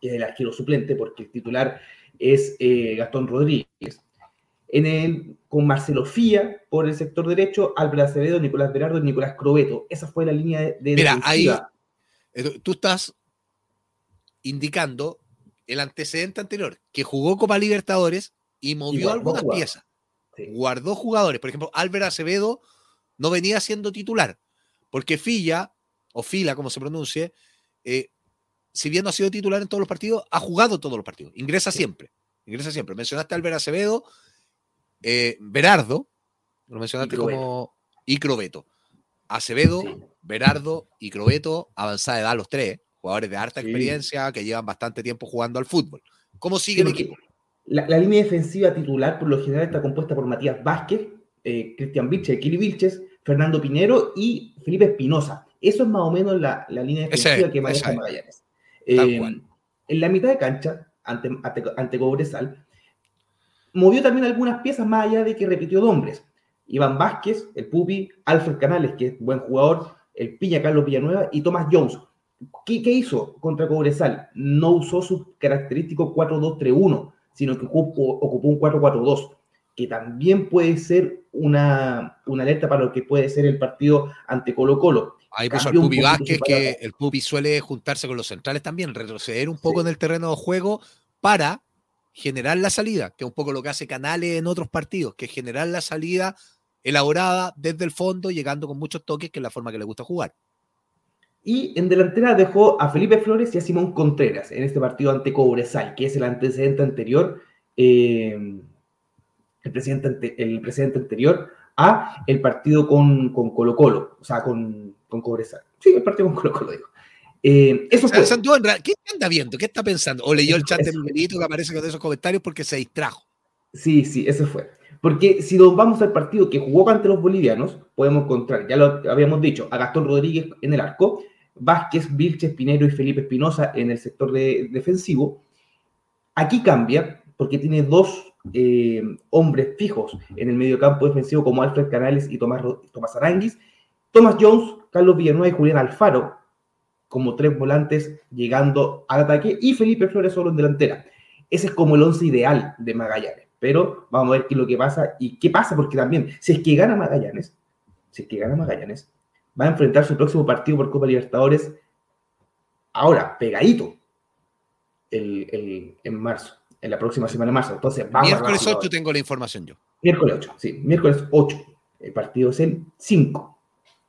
D: que es el arquero suplente, porque el titular es eh, Gastón Rodríguez. En el, con Marcelo Fía por el sector derecho, Álvaro Acevedo, Nicolás Berardo y Nicolás Crobeto. Esa fue la línea de,
A: Mira, ahí, Tú estás indicando el antecedente anterior, que jugó Copa Libertadores y movió algunas piezas. Guardó jugadores. Por ejemplo, Álvaro Acevedo no venía siendo titular, porque Filla, o Fila, como se pronuncie, eh, si bien no ha sido titular en todos los partidos, ha jugado todos los partidos. Ingresa siempre. Ingresa siempre. Mencionaste a Álvaro Acevedo, eh, Berardo, lo mencionaste como. Y Crobeto. Acevedo, Berardo y Crobeto, avanzada edad los tres, jugadores de harta experiencia que llevan bastante tiempo jugando al fútbol. ¿Cómo sigue el equipo?
D: La, línea defensiva titular por lo general está compuesta por Matías Vázquez, eh, Cristian Vilches, Kili Vilches, Fernando Pinero y Felipe Espinosa. Eso es más o menos la, línea defensiva que maneja Magallanes. Eh, en la mitad de cancha, ante, ante, Cobresal, movió también algunas piezas más allá de que repitió nombres. Iván Vázquez, el Pupi, Alfred Canales, que es buen jugador, el Piña Carlos Villanueva y Tomás Jones. ¿Qué, hizo contra Cobresal? No usó su característico 4-2-3-1, sino que ocupó, ocupó un 4-4-2, que también puede ser una, una, alerta para lo que puede ser el partido ante Colo Colo.
A: Ahí puso el Pupi Vázquez, que el Pupi suele juntarse con los centrales también, retroceder un poco en el terreno de juego para generar la salida, que es un poco lo que hace Canales en otros partidos, que es generar la salida elaborada desde el fondo, llegando con muchos toques, que es la forma que le gusta jugar.
D: Y en delantera dejó a Felipe Flores y a Simón Contreras en este partido ante Cobresal, que es el antecedente anterior, eh, el, presidente, el presidente anterior a el partido con, con Colo Colo, o sea, con, con Cobresal. Sí, el partido con Colo Colo, digo.
A: Eh, eso fue. ¿Qué anda viendo? ¿Qué está pensando? ¿O leyó el chat de Miguelito que aparece con esos comentarios porque se distrajo?
D: Sí, sí, eso fue. Porque si nos vamos al partido que jugó ante los bolivianos, podemos encontrar, ya lo habíamos dicho, a Gastón Rodríguez en el arco, Vázquez, Vilches, Pinero y Felipe Espinosa en el sector defensivo. Aquí cambia porque tiene dos eh, hombres fijos en el medio campo defensivo como Alfred Canales y Tomás, Tomás Aranguis. Tomás Jones, Carlos Villanueva y Julián Alfaro como tres volantes llegando al ataque y Felipe Flores solo en delantera. Ese es como el once ideal de Magallanes. Pero vamos a ver qué es lo que pasa y qué pasa, porque también, si es que gana Magallanes, si es que gana Magallanes, va a enfrentar su próximo partido por Copa Libertadores ahora, pegadito, el, en marzo, en la próxima semana de marzo. Entonces,
A: vamos Miércoles 8 tengo la información yo.
D: Miércoles 8, sí, miércoles 8. El partido es el 5,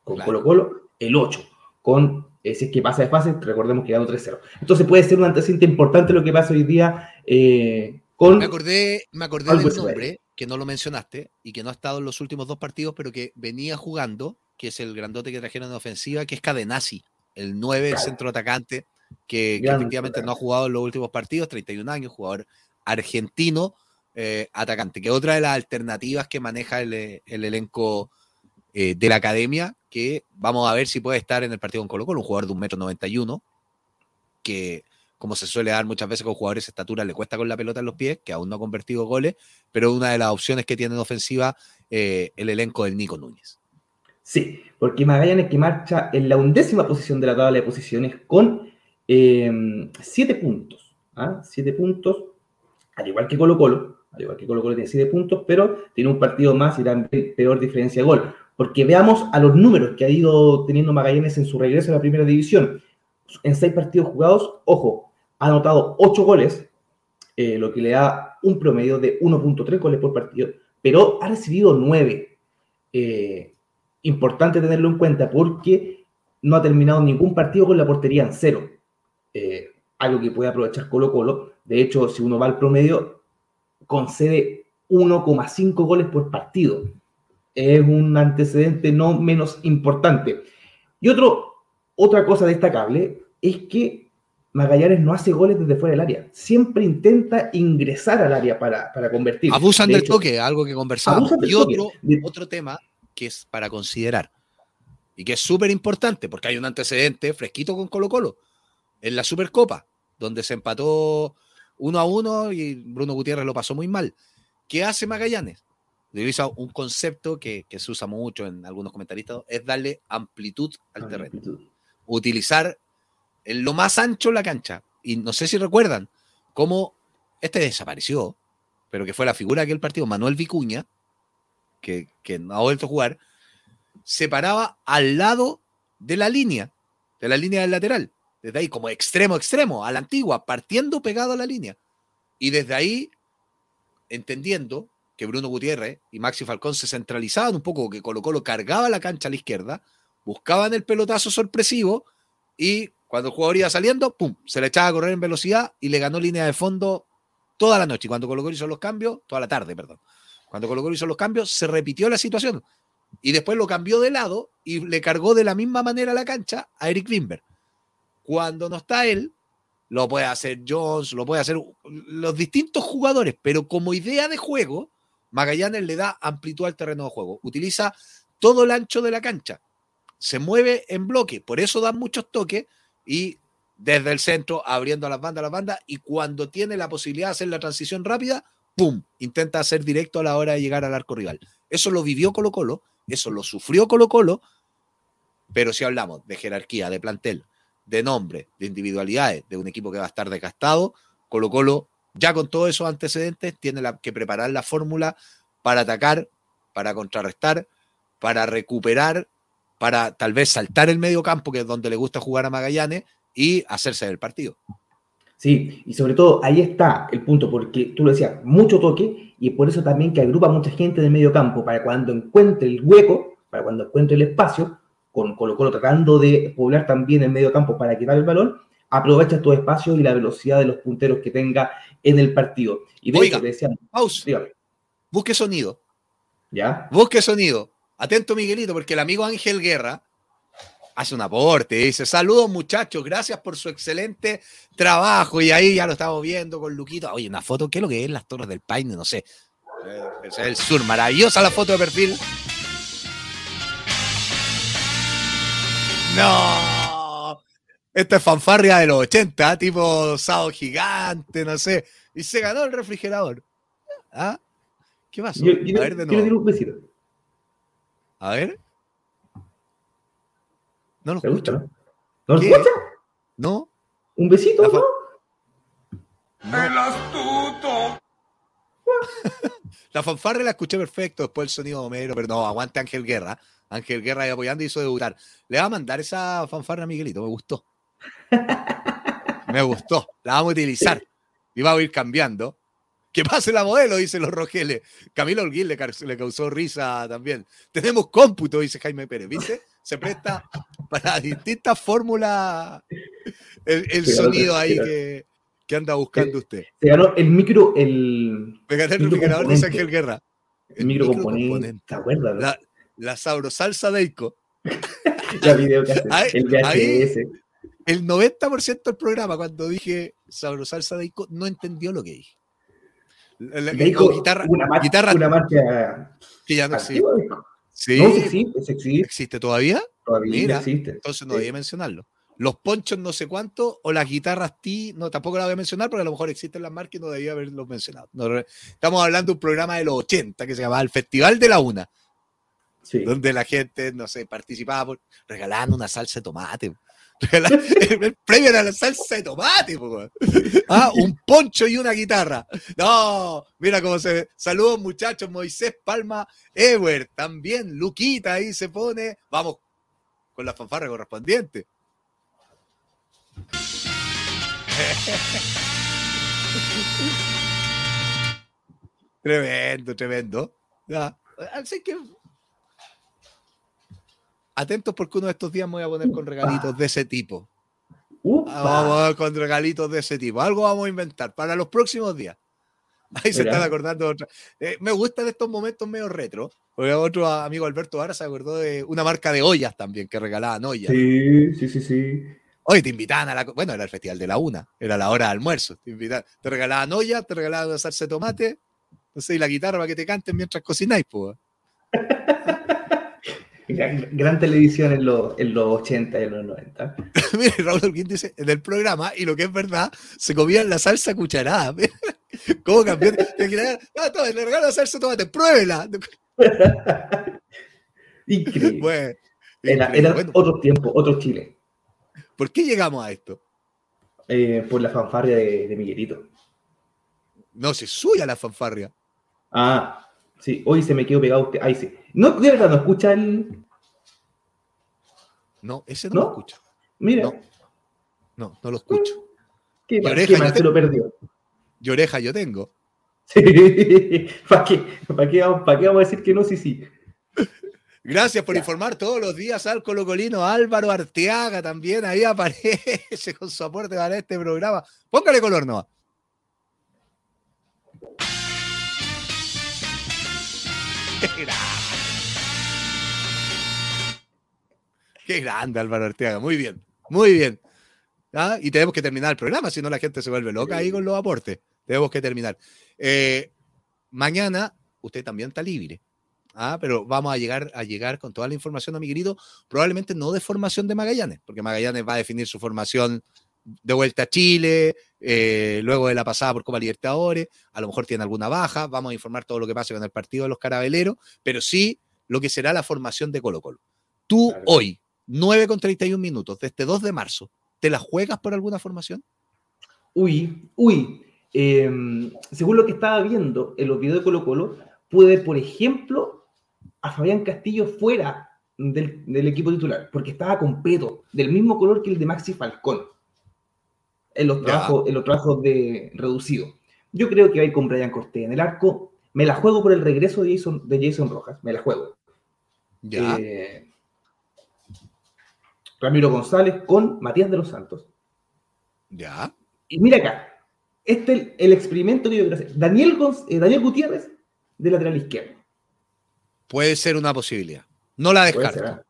D: con Colo Colo, el 8, con eh, si es que pasa de fase, recordemos que ganó 3-0. Entonces puede ser un antecedente importante lo que pasa hoy día eh,
A: me acordé, me acordé del nombre, que no lo mencionaste, y que no ha estado en los últimos dos partidos, pero que venía jugando, que es el grandote que trajeron en ofensiva, que es Cadenazzi, el 9 del centro atacante, que, efectivamente no ha jugado en los últimos partidos, 31 años, jugador argentino, eh, atacante, que otra de las alternativas que maneja el, elenco eh, de la academia, que vamos a ver si puede estar en el partido con Colo Colo, un jugador de un metro 91, que como se suele dar muchas veces con jugadores de estatura, le cuesta con la pelota en los pies, que aún no ha convertido goles, pero una de las opciones que tiene en ofensiva eh, el elenco del Nico Núñez.
D: Sí, porque Magallanes que marcha en la undécima posición de la tabla de posiciones con em, siete puntos. ¿ah? Siete puntos, al igual que Colo Colo, al igual que Colo Colo tiene siete puntos, pero tiene un partido más y también peor diferencia de gol. Porque veamos a los números que ha ido teniendo Magallanes en su regreso a la primera división. En seis partidos jugados, ojo, ha anotado 8 goles, eh, lo que le da un promedio de 1.3 goles por partido, pero ha recibido 9. Eh, importante tenerlo en cuenta porque no ha terminado ningún partido con la portería en cero. Eh, algo que puede aprovechar Colo Colo. De hecho, si uno va al promedio, concede 1,5 goles por partido. Es un antecedente no menos importante. Y otro, otra cosa destacable es que Magallanes no hace goles desde fuera del área. Siempre intenta ingresar al área para, para convertir.
A: Abusan del toque, algo que conversamos. Y otro, otro tema que es para considerar y que es súper importante porque hay un antecedente fresquito con Colo Colo en la Supercopa, donde se empató uno a uno y Bruno Gutiérrez lo pasó muy mal. ¿Qué hace Magallanes? Utiliza un concepto que, se usa mucho en algunos comentaristas, es darle amplitud al terreno. Utilizar en lo más ancho la cancha. Y no sé si recuerdan cómo este desapareció, pero que fue la figura de aquel partido, Manuel Vicuña, que, no ha vuelto a jugar, se paraba al lado de la línea. de la línea del lateral. Desde ahí, como extremo, extremo, a la antigua, partiendo pegado a la línea. Y desde ahí, entendiendo que Bruno Gutiérrez y Maxi Falcón se centralizaban un poco, que Colo Colo cargaba la cancha a la izquierda, buscaban el pelotazo sorpresivo y cuando el jugador iba saliendo, ¡pum! Se le echaba a correr en velocidad y le ganó línea de fondo toda la noche. Y cuando Colo Colo hizo los cambios, toda la tarde, perdón. Cuando Colo Colo hizo los cambios, se repitió la situación. Y después lo cambió de lado y le cargó de la misma manera la cancha a Eric Wimber. Cuando no está él, lo puede hacer Jones, lo puede hacer los distintos jugadores, pero como idea de juego, Magallanes le da amplitud al terreno de juego. Utiliza todo el ancho de la cancha. Se mueve en bloque, por eso dan muchos toques y desde el centro abriendo a las bandas, a las bandas, y cuando tiene la posibilidad de hacer la transición rápida, ¡pum! Intenta hacer directo a la hora de llegar al arco rival. Eso lo vivió Colo Colo, eso lo sufrió Colo Colo, pero si hablamos de jerarquía, de plantel, de nombre, de individualidades, de un equipo que va a estar desgastado, Colo Colo, ya con todos esos antecedentes, tiene que preparar la fórmula para atacar, para contrarrestar, para recuperar, para tal vez saltar el medio campo, que es donde le gusta jugar a Magallanes, y hacerse del partido.
D: Sí, y sobre todo ahí está el punto, porque tú lo decías, mucho toque, y por eso también que agrupa mucha gente en el medio campo, para cuando encuentre el hueco, para cuando encuentre el espacio, con Colo Colo tratando de poblar también el medio campo para quitar el balón, aprovecha estos espacios y la velocidad de los punteros que tenga en el partido. Y
A: Oiga, decían, busque sonido.
D: ¿Ya?
A: Busque sonido. Atento, Miguelito, porque el amigo Ángel Guerra hace un aporte, dice, saludos muchachos, gracias por su excelente trabajo. Y ahí ya lo estamos viendo con Luquito. Oye, una foto, ¿qué es lo que es las Torres del Paine? No sé. Es el sur, maravillosa la foto de perfil. No. Esta es fanfarria de los 80, tipo sábado gigante, no sé. Y se ganó el refrigerador. ¿Ah? ¿Qué pasó?
D: a ver de nuevo. un besito.
A: A ver. No lo escucho.
D: ¿no? ¿No lo escucha?
A: ¿No?
D: ¿Un besito? ¿no?
A: ¡El astuto! la fanfarra la escuché perfecto, después el sonido de Homero, pero no, aguante Ángel Guerra. Ángel Guerra ahí apoyando y hizo debutar. Le va a mandar esa fanfarra a Miguelito, me gustó. me gustó, la vamos a utilizar. Y va a ir cambiando. Que pase la modelo, dice los Rogeles. Camilo Olguín le, le, causó risa también. Tenemos cómputo, dice Jaime Pérez, ¿viste? Se presta para distintas fórmulas el, sonido ahí que, que, anda buscando usted.
D: Se ganó el micro, el.
A: Me gané el refrigerador de Ángel Guerra.
D: El, micro componente. ¿Te acuerdas?
A: La, la sabrosalsa de Ico.
D: la video que hace, el VHS.
A: el 90% del programa, cuando dije sabrosalsa de Ico, no entendió lo que dije.
D: La, guitarra, una, guitarra, una marca
A: que ya no existe.
D: Sí, no, existe, existe.
A: ¿Existe todavía?
D: Todavía Mira, existe.
A: Entonces no debía mencionarlo. Los ponchos no sé cuánto, o las guitarras T, no, tampoco la voy a mencionar porque a lo mejor existen las marcas y no debía haberlos mencionado. estamos hablando de un programa de los 80 que se llamaba El Festival de la Una. Sí. Donde la gente, no sé, participaba por, regalando una salsa de tomate el premio era la salsa de tomate, ah, un poncho y una guitarra. No, mira cómo se. Saludos, muchachos. Moisés Palma Ewer, también. Luquita ahí se pone. Vamos con la fanfarra correspondiente. tremendo, tremendo. Así que atentos porque uno de estos días me voy a poner con regalitos de ese tipo. Ah, vamos con regalitos de ese tipo. Algo vamos a inventar para los próximos días. Ahí se están acordando otra. Eh, me gustan estos momentos medio retro. Porque otro amigo Alberto ahora se acordó de una marca de ollas también que regalaban ollas.
D: Sí, sí, sí, sí.
A: Hoy te invitaban a la. Bueno, era el festival de la una, era la hora de almuerzo. Te, invitaban, te regalaban ollas, te regalaban salsa de tomate, no sé, y la guitarra para que te canten mientras cocináis, pues.
D: Gran, televisión en los, en los 80 y en los 90.
A: Mire, Raúl Olguín dice, en el programa, y lo que es verdad, se comían la salsa cucharada. ¿Cómo cambió? No, todo, le regalo la salsa tomate, pruébela.
D: Increíble. era, otro tiempo, otro Chile.
A: ¿Por qué llegamos a esto?
D: Eh, por la fanfarria de, Miguelito.
A: No, si es suya la fanfarria.
D: Ah, sí, hoy se me quedó pegado usted. Ahí sí. No, de verdad, no escucha el.
A: No, ese no, lo escucha.
D: Mira.
A: No, no, no lo escucho.
D: ¿Qué,
A: oreja yo
D: lo perdió?
A: Y oreja yo tengo.
D: ¿Para qué, pa' qué vamos, pa' qué vamos a decir que no? Sí, sí.
A: Gracias por
D: Ya.
A: informar todos los días al colocolino Álvaro Arteaga también ahí aparece con su aporte para este programa. Póngale color, Noah. Qué grande. Qué grande Álvaro Arteaga. Muy bien, muy bien. ¿Ah? Y tenemos que terminar el programa, si no la gente se vuelve loca ahí con los aportes. Tenemos que terminar. Eh, mañana usted también está libre. Ah, pero vamos a llegar, a llegar con toda la información a mi querido, probablemente no de formación de Magallanes, porque Magallanes va a definir su formación de vuelta a Chile, eh, luego de la pasada por Copa Libertadores, a lo mejor tiene alguna baja, vamos a informar todo lo que pase con el partido de los carabeleros, pero sí lo que será la formación de Colo Colo. Tú
D: Claro.
A: hoy, 9 con 31 minutos, desde 2 de marzo, ¿te la juegas por alguna formación?
D: Uy, uy. eh, según lo que estaba viendo en los videos de Colo Colo, pude por ejemplo, a Fabián Castillo fuera del, del equipo titular, porque estaba completo, del mismo color que el de Maxi Falcón, en los trabajos, en los trabajos de reducido. Yo creo que va a ir con Brian Cortés en el arco. Me la juego por el regreso de Jason, de Jason Rojas, me la juego.
A: Ya,
D: Eh, Ramiro González con Matías de los Santos.
A: ya.
D: Y mira acá, este es el, el experimento que yo quiero hacer. Daniel, Gonz- eh, Daniel Gutiérrez de lateral izquierdo.
A: Puede ser una posibilidad. No la
D: Puede
A: descarto.
D: ser, ¿ah?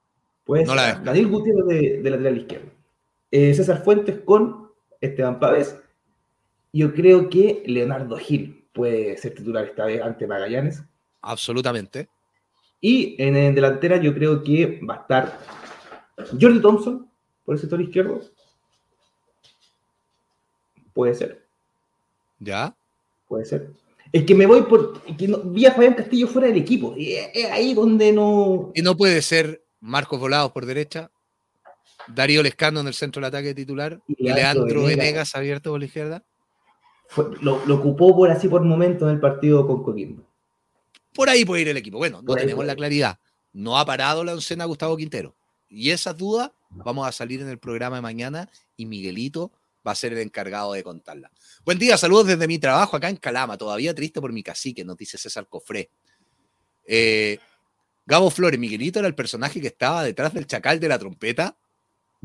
D: Puede
A: No
D: ser,
A: la
D: ¿ah? Daniel Gutiérrez de, de lateral izquierdo. Eh, César Fuentes con Esteban Pávez. Yo creo que Leonardo Gil puede ser titular esta vez ante Magallanes.
A: Absolutamente.
D: Y en, en delantera yo creo que va a estar Jordi Thompson por el sector izquierdo. Puede ser.
A: Ya.
D: Puede ser. Es que me voy por. es que no- vi a Fabián Castillo fuera del equipo. Es ahí donde no.
A: Y no puede ser Marcos Volados por derecha, Darío Lescano en el centro del ataque titular
D: Y Leandro Venegas.
A: Abierto por la izquierda.
D: fue- lo, lo ocupó por así por momento en el partido con Coquimbo.
A: Por ahí puede ir el equipo. Bueno, no tenemos la claridad. No ha parado la oncena Gustavo Quintero. Y esas dudas vamos a salir en el programa de mañana y Miguelito va a ser el encargado de contarla. Buen día, saludos desde mi trabajo acá en Calama. Todavía triste por mi cacique, nos dice César Cofré. Eh, Gabo Flores, Miguelito era el personaje que estaba detrás del chacal de la trompeta.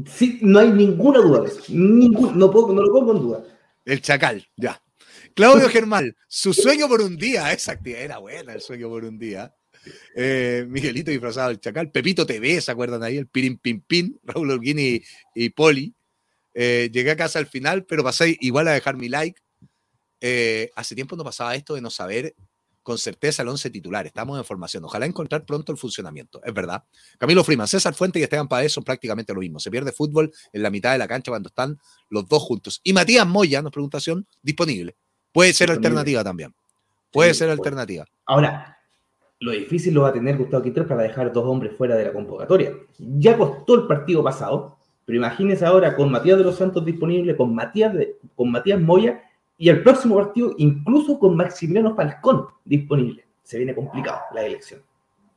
D: Sí, no hay ninguna duda no, puedo, no lo pongo en duda.
A: El chacal, ya. Claudio Germán, su sueño por un día, esa actividad era buena, el sueño por un día. Eh, Miguelito disfrazado del chacal, Pepito TV, ¿se acuerdan ahí? El Pirin Pin Pin, Raúl Holguín y, y Poli. Eh, llegué a casa al final, pero pasé igual a dejar mi like. Eh, hace tiempo no pasaba esto de no saber con certeza el 11 titular. Estamos en formación. Ojalá encontrar pronto el funcionamiento. Es verdad. Camilo Freeman, César Fuente y Esteban Paez son prácticamente lo mismo. Se pierde fútbol en la mitad de la cancha cuando están los dos juntos. Y Matías Moya, nos preguntación, disponible. Puede ser
D: Disponible.
A: alternativa también. Puede
D: Sí,
A: ser
D: puede.
A: alternativa.
D: Ahora, lo difícil lo va a tener Gustavo Quintero para dejar dos hombres fuera de la convocatoria. Ya costó el partido pasado, pero imagínese ahora con Matías de los Santos disponible, con Matías, de- con Matías Moya y el próximo partido incluso con Maximiliano Falcón disponible. Se viene complicado la elección.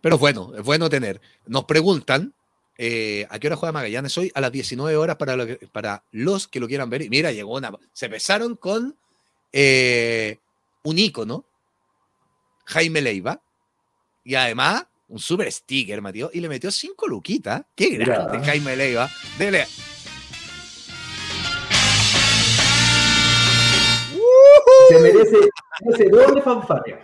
A: Pero bueno, es bueno tener. Nos preguntan eh, a qué hora juega Magallanes hoy, a las 19 horas para, lo que- para los que lo quieran ver. Y mira, llegó una. Se empezaron con eh, un ícono, Jaime Leiva, y además un super sticker, Matías, y le metió cinco luquitas. Qué
D: Mira.
A: grande, Jaime Leiva. Dele.
D: Se merece doble fanfarria.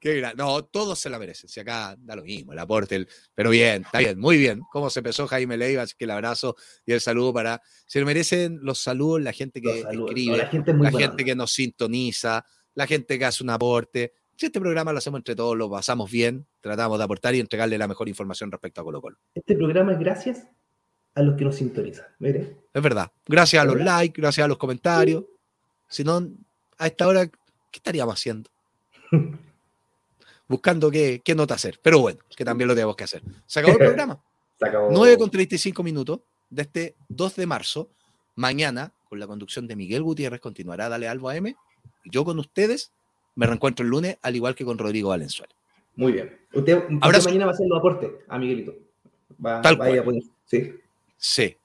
A: Qué gran- No, todos se la merecen. Si acá da lo mismo, el aporte. el- Pero bien, está bien, muy bien. ¿Cómo se empezó Jaime Leiva? Así que el abrazo y el saludo para. Se lo merecen los saludos, la gente que
D: saludos.
A: escribe,
D: No, la gente
A: la gente que nos sintoniza, la gente que hace un aporte. Si este programa lo hacemos entre todos, lo pasamos bien, tratamos de aportar y entregarle la mejor información respecto a Colo Colo.
D: Este programa es gracias a los que nos sintonizan. Mire.
A: Es verdad. Gracias a los likes, gracias a los comentarios. Si no, a esta hora, ¿qué estaríamos haciendo? Buscando qué, qué nota hacer. Pero bueno, que también lo tenemos que hacer. Se acabó el programa.
D: Se acabó.
A: 9 con 35 minutos de este 2 de marzo. Mañana, con la conducción de Miguel Gutiérrez, continuará Dale Albo AM. Yo con ustedes me reencuentro el lunes, al igual que con Rodrigo Valenzuela.
D: Muy bien. Usted, usted
A: Abrazo.
D: mañana va a hacer los aportes a Miguelito. Va,
A: Tal
D: va a a
A: cual.
D: poner- Sí.
A: Sí.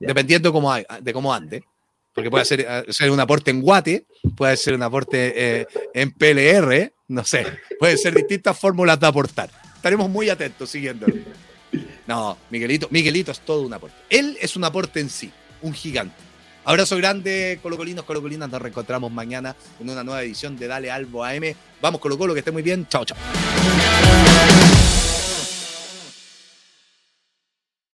A: dependiendo de cómo, hay- de cómo ande. Porque puede ser, eh, un aporte en Guate, puede ser un aporte eh, en PLR, no sé, pueden ser distintas fórmulas de aportar. Estaremos muy atentos siguiéndolo. No, Miguelito, Miguelito es todo un aporte. Él es un aporte en sí, un gigante. Abrazo grande, colocolinos, colocolinas. Nos reencontramos mañana en una nueva edición de Dale Albo AM. Vamos, Colo Colo, que esté muy bien. Chao, chao.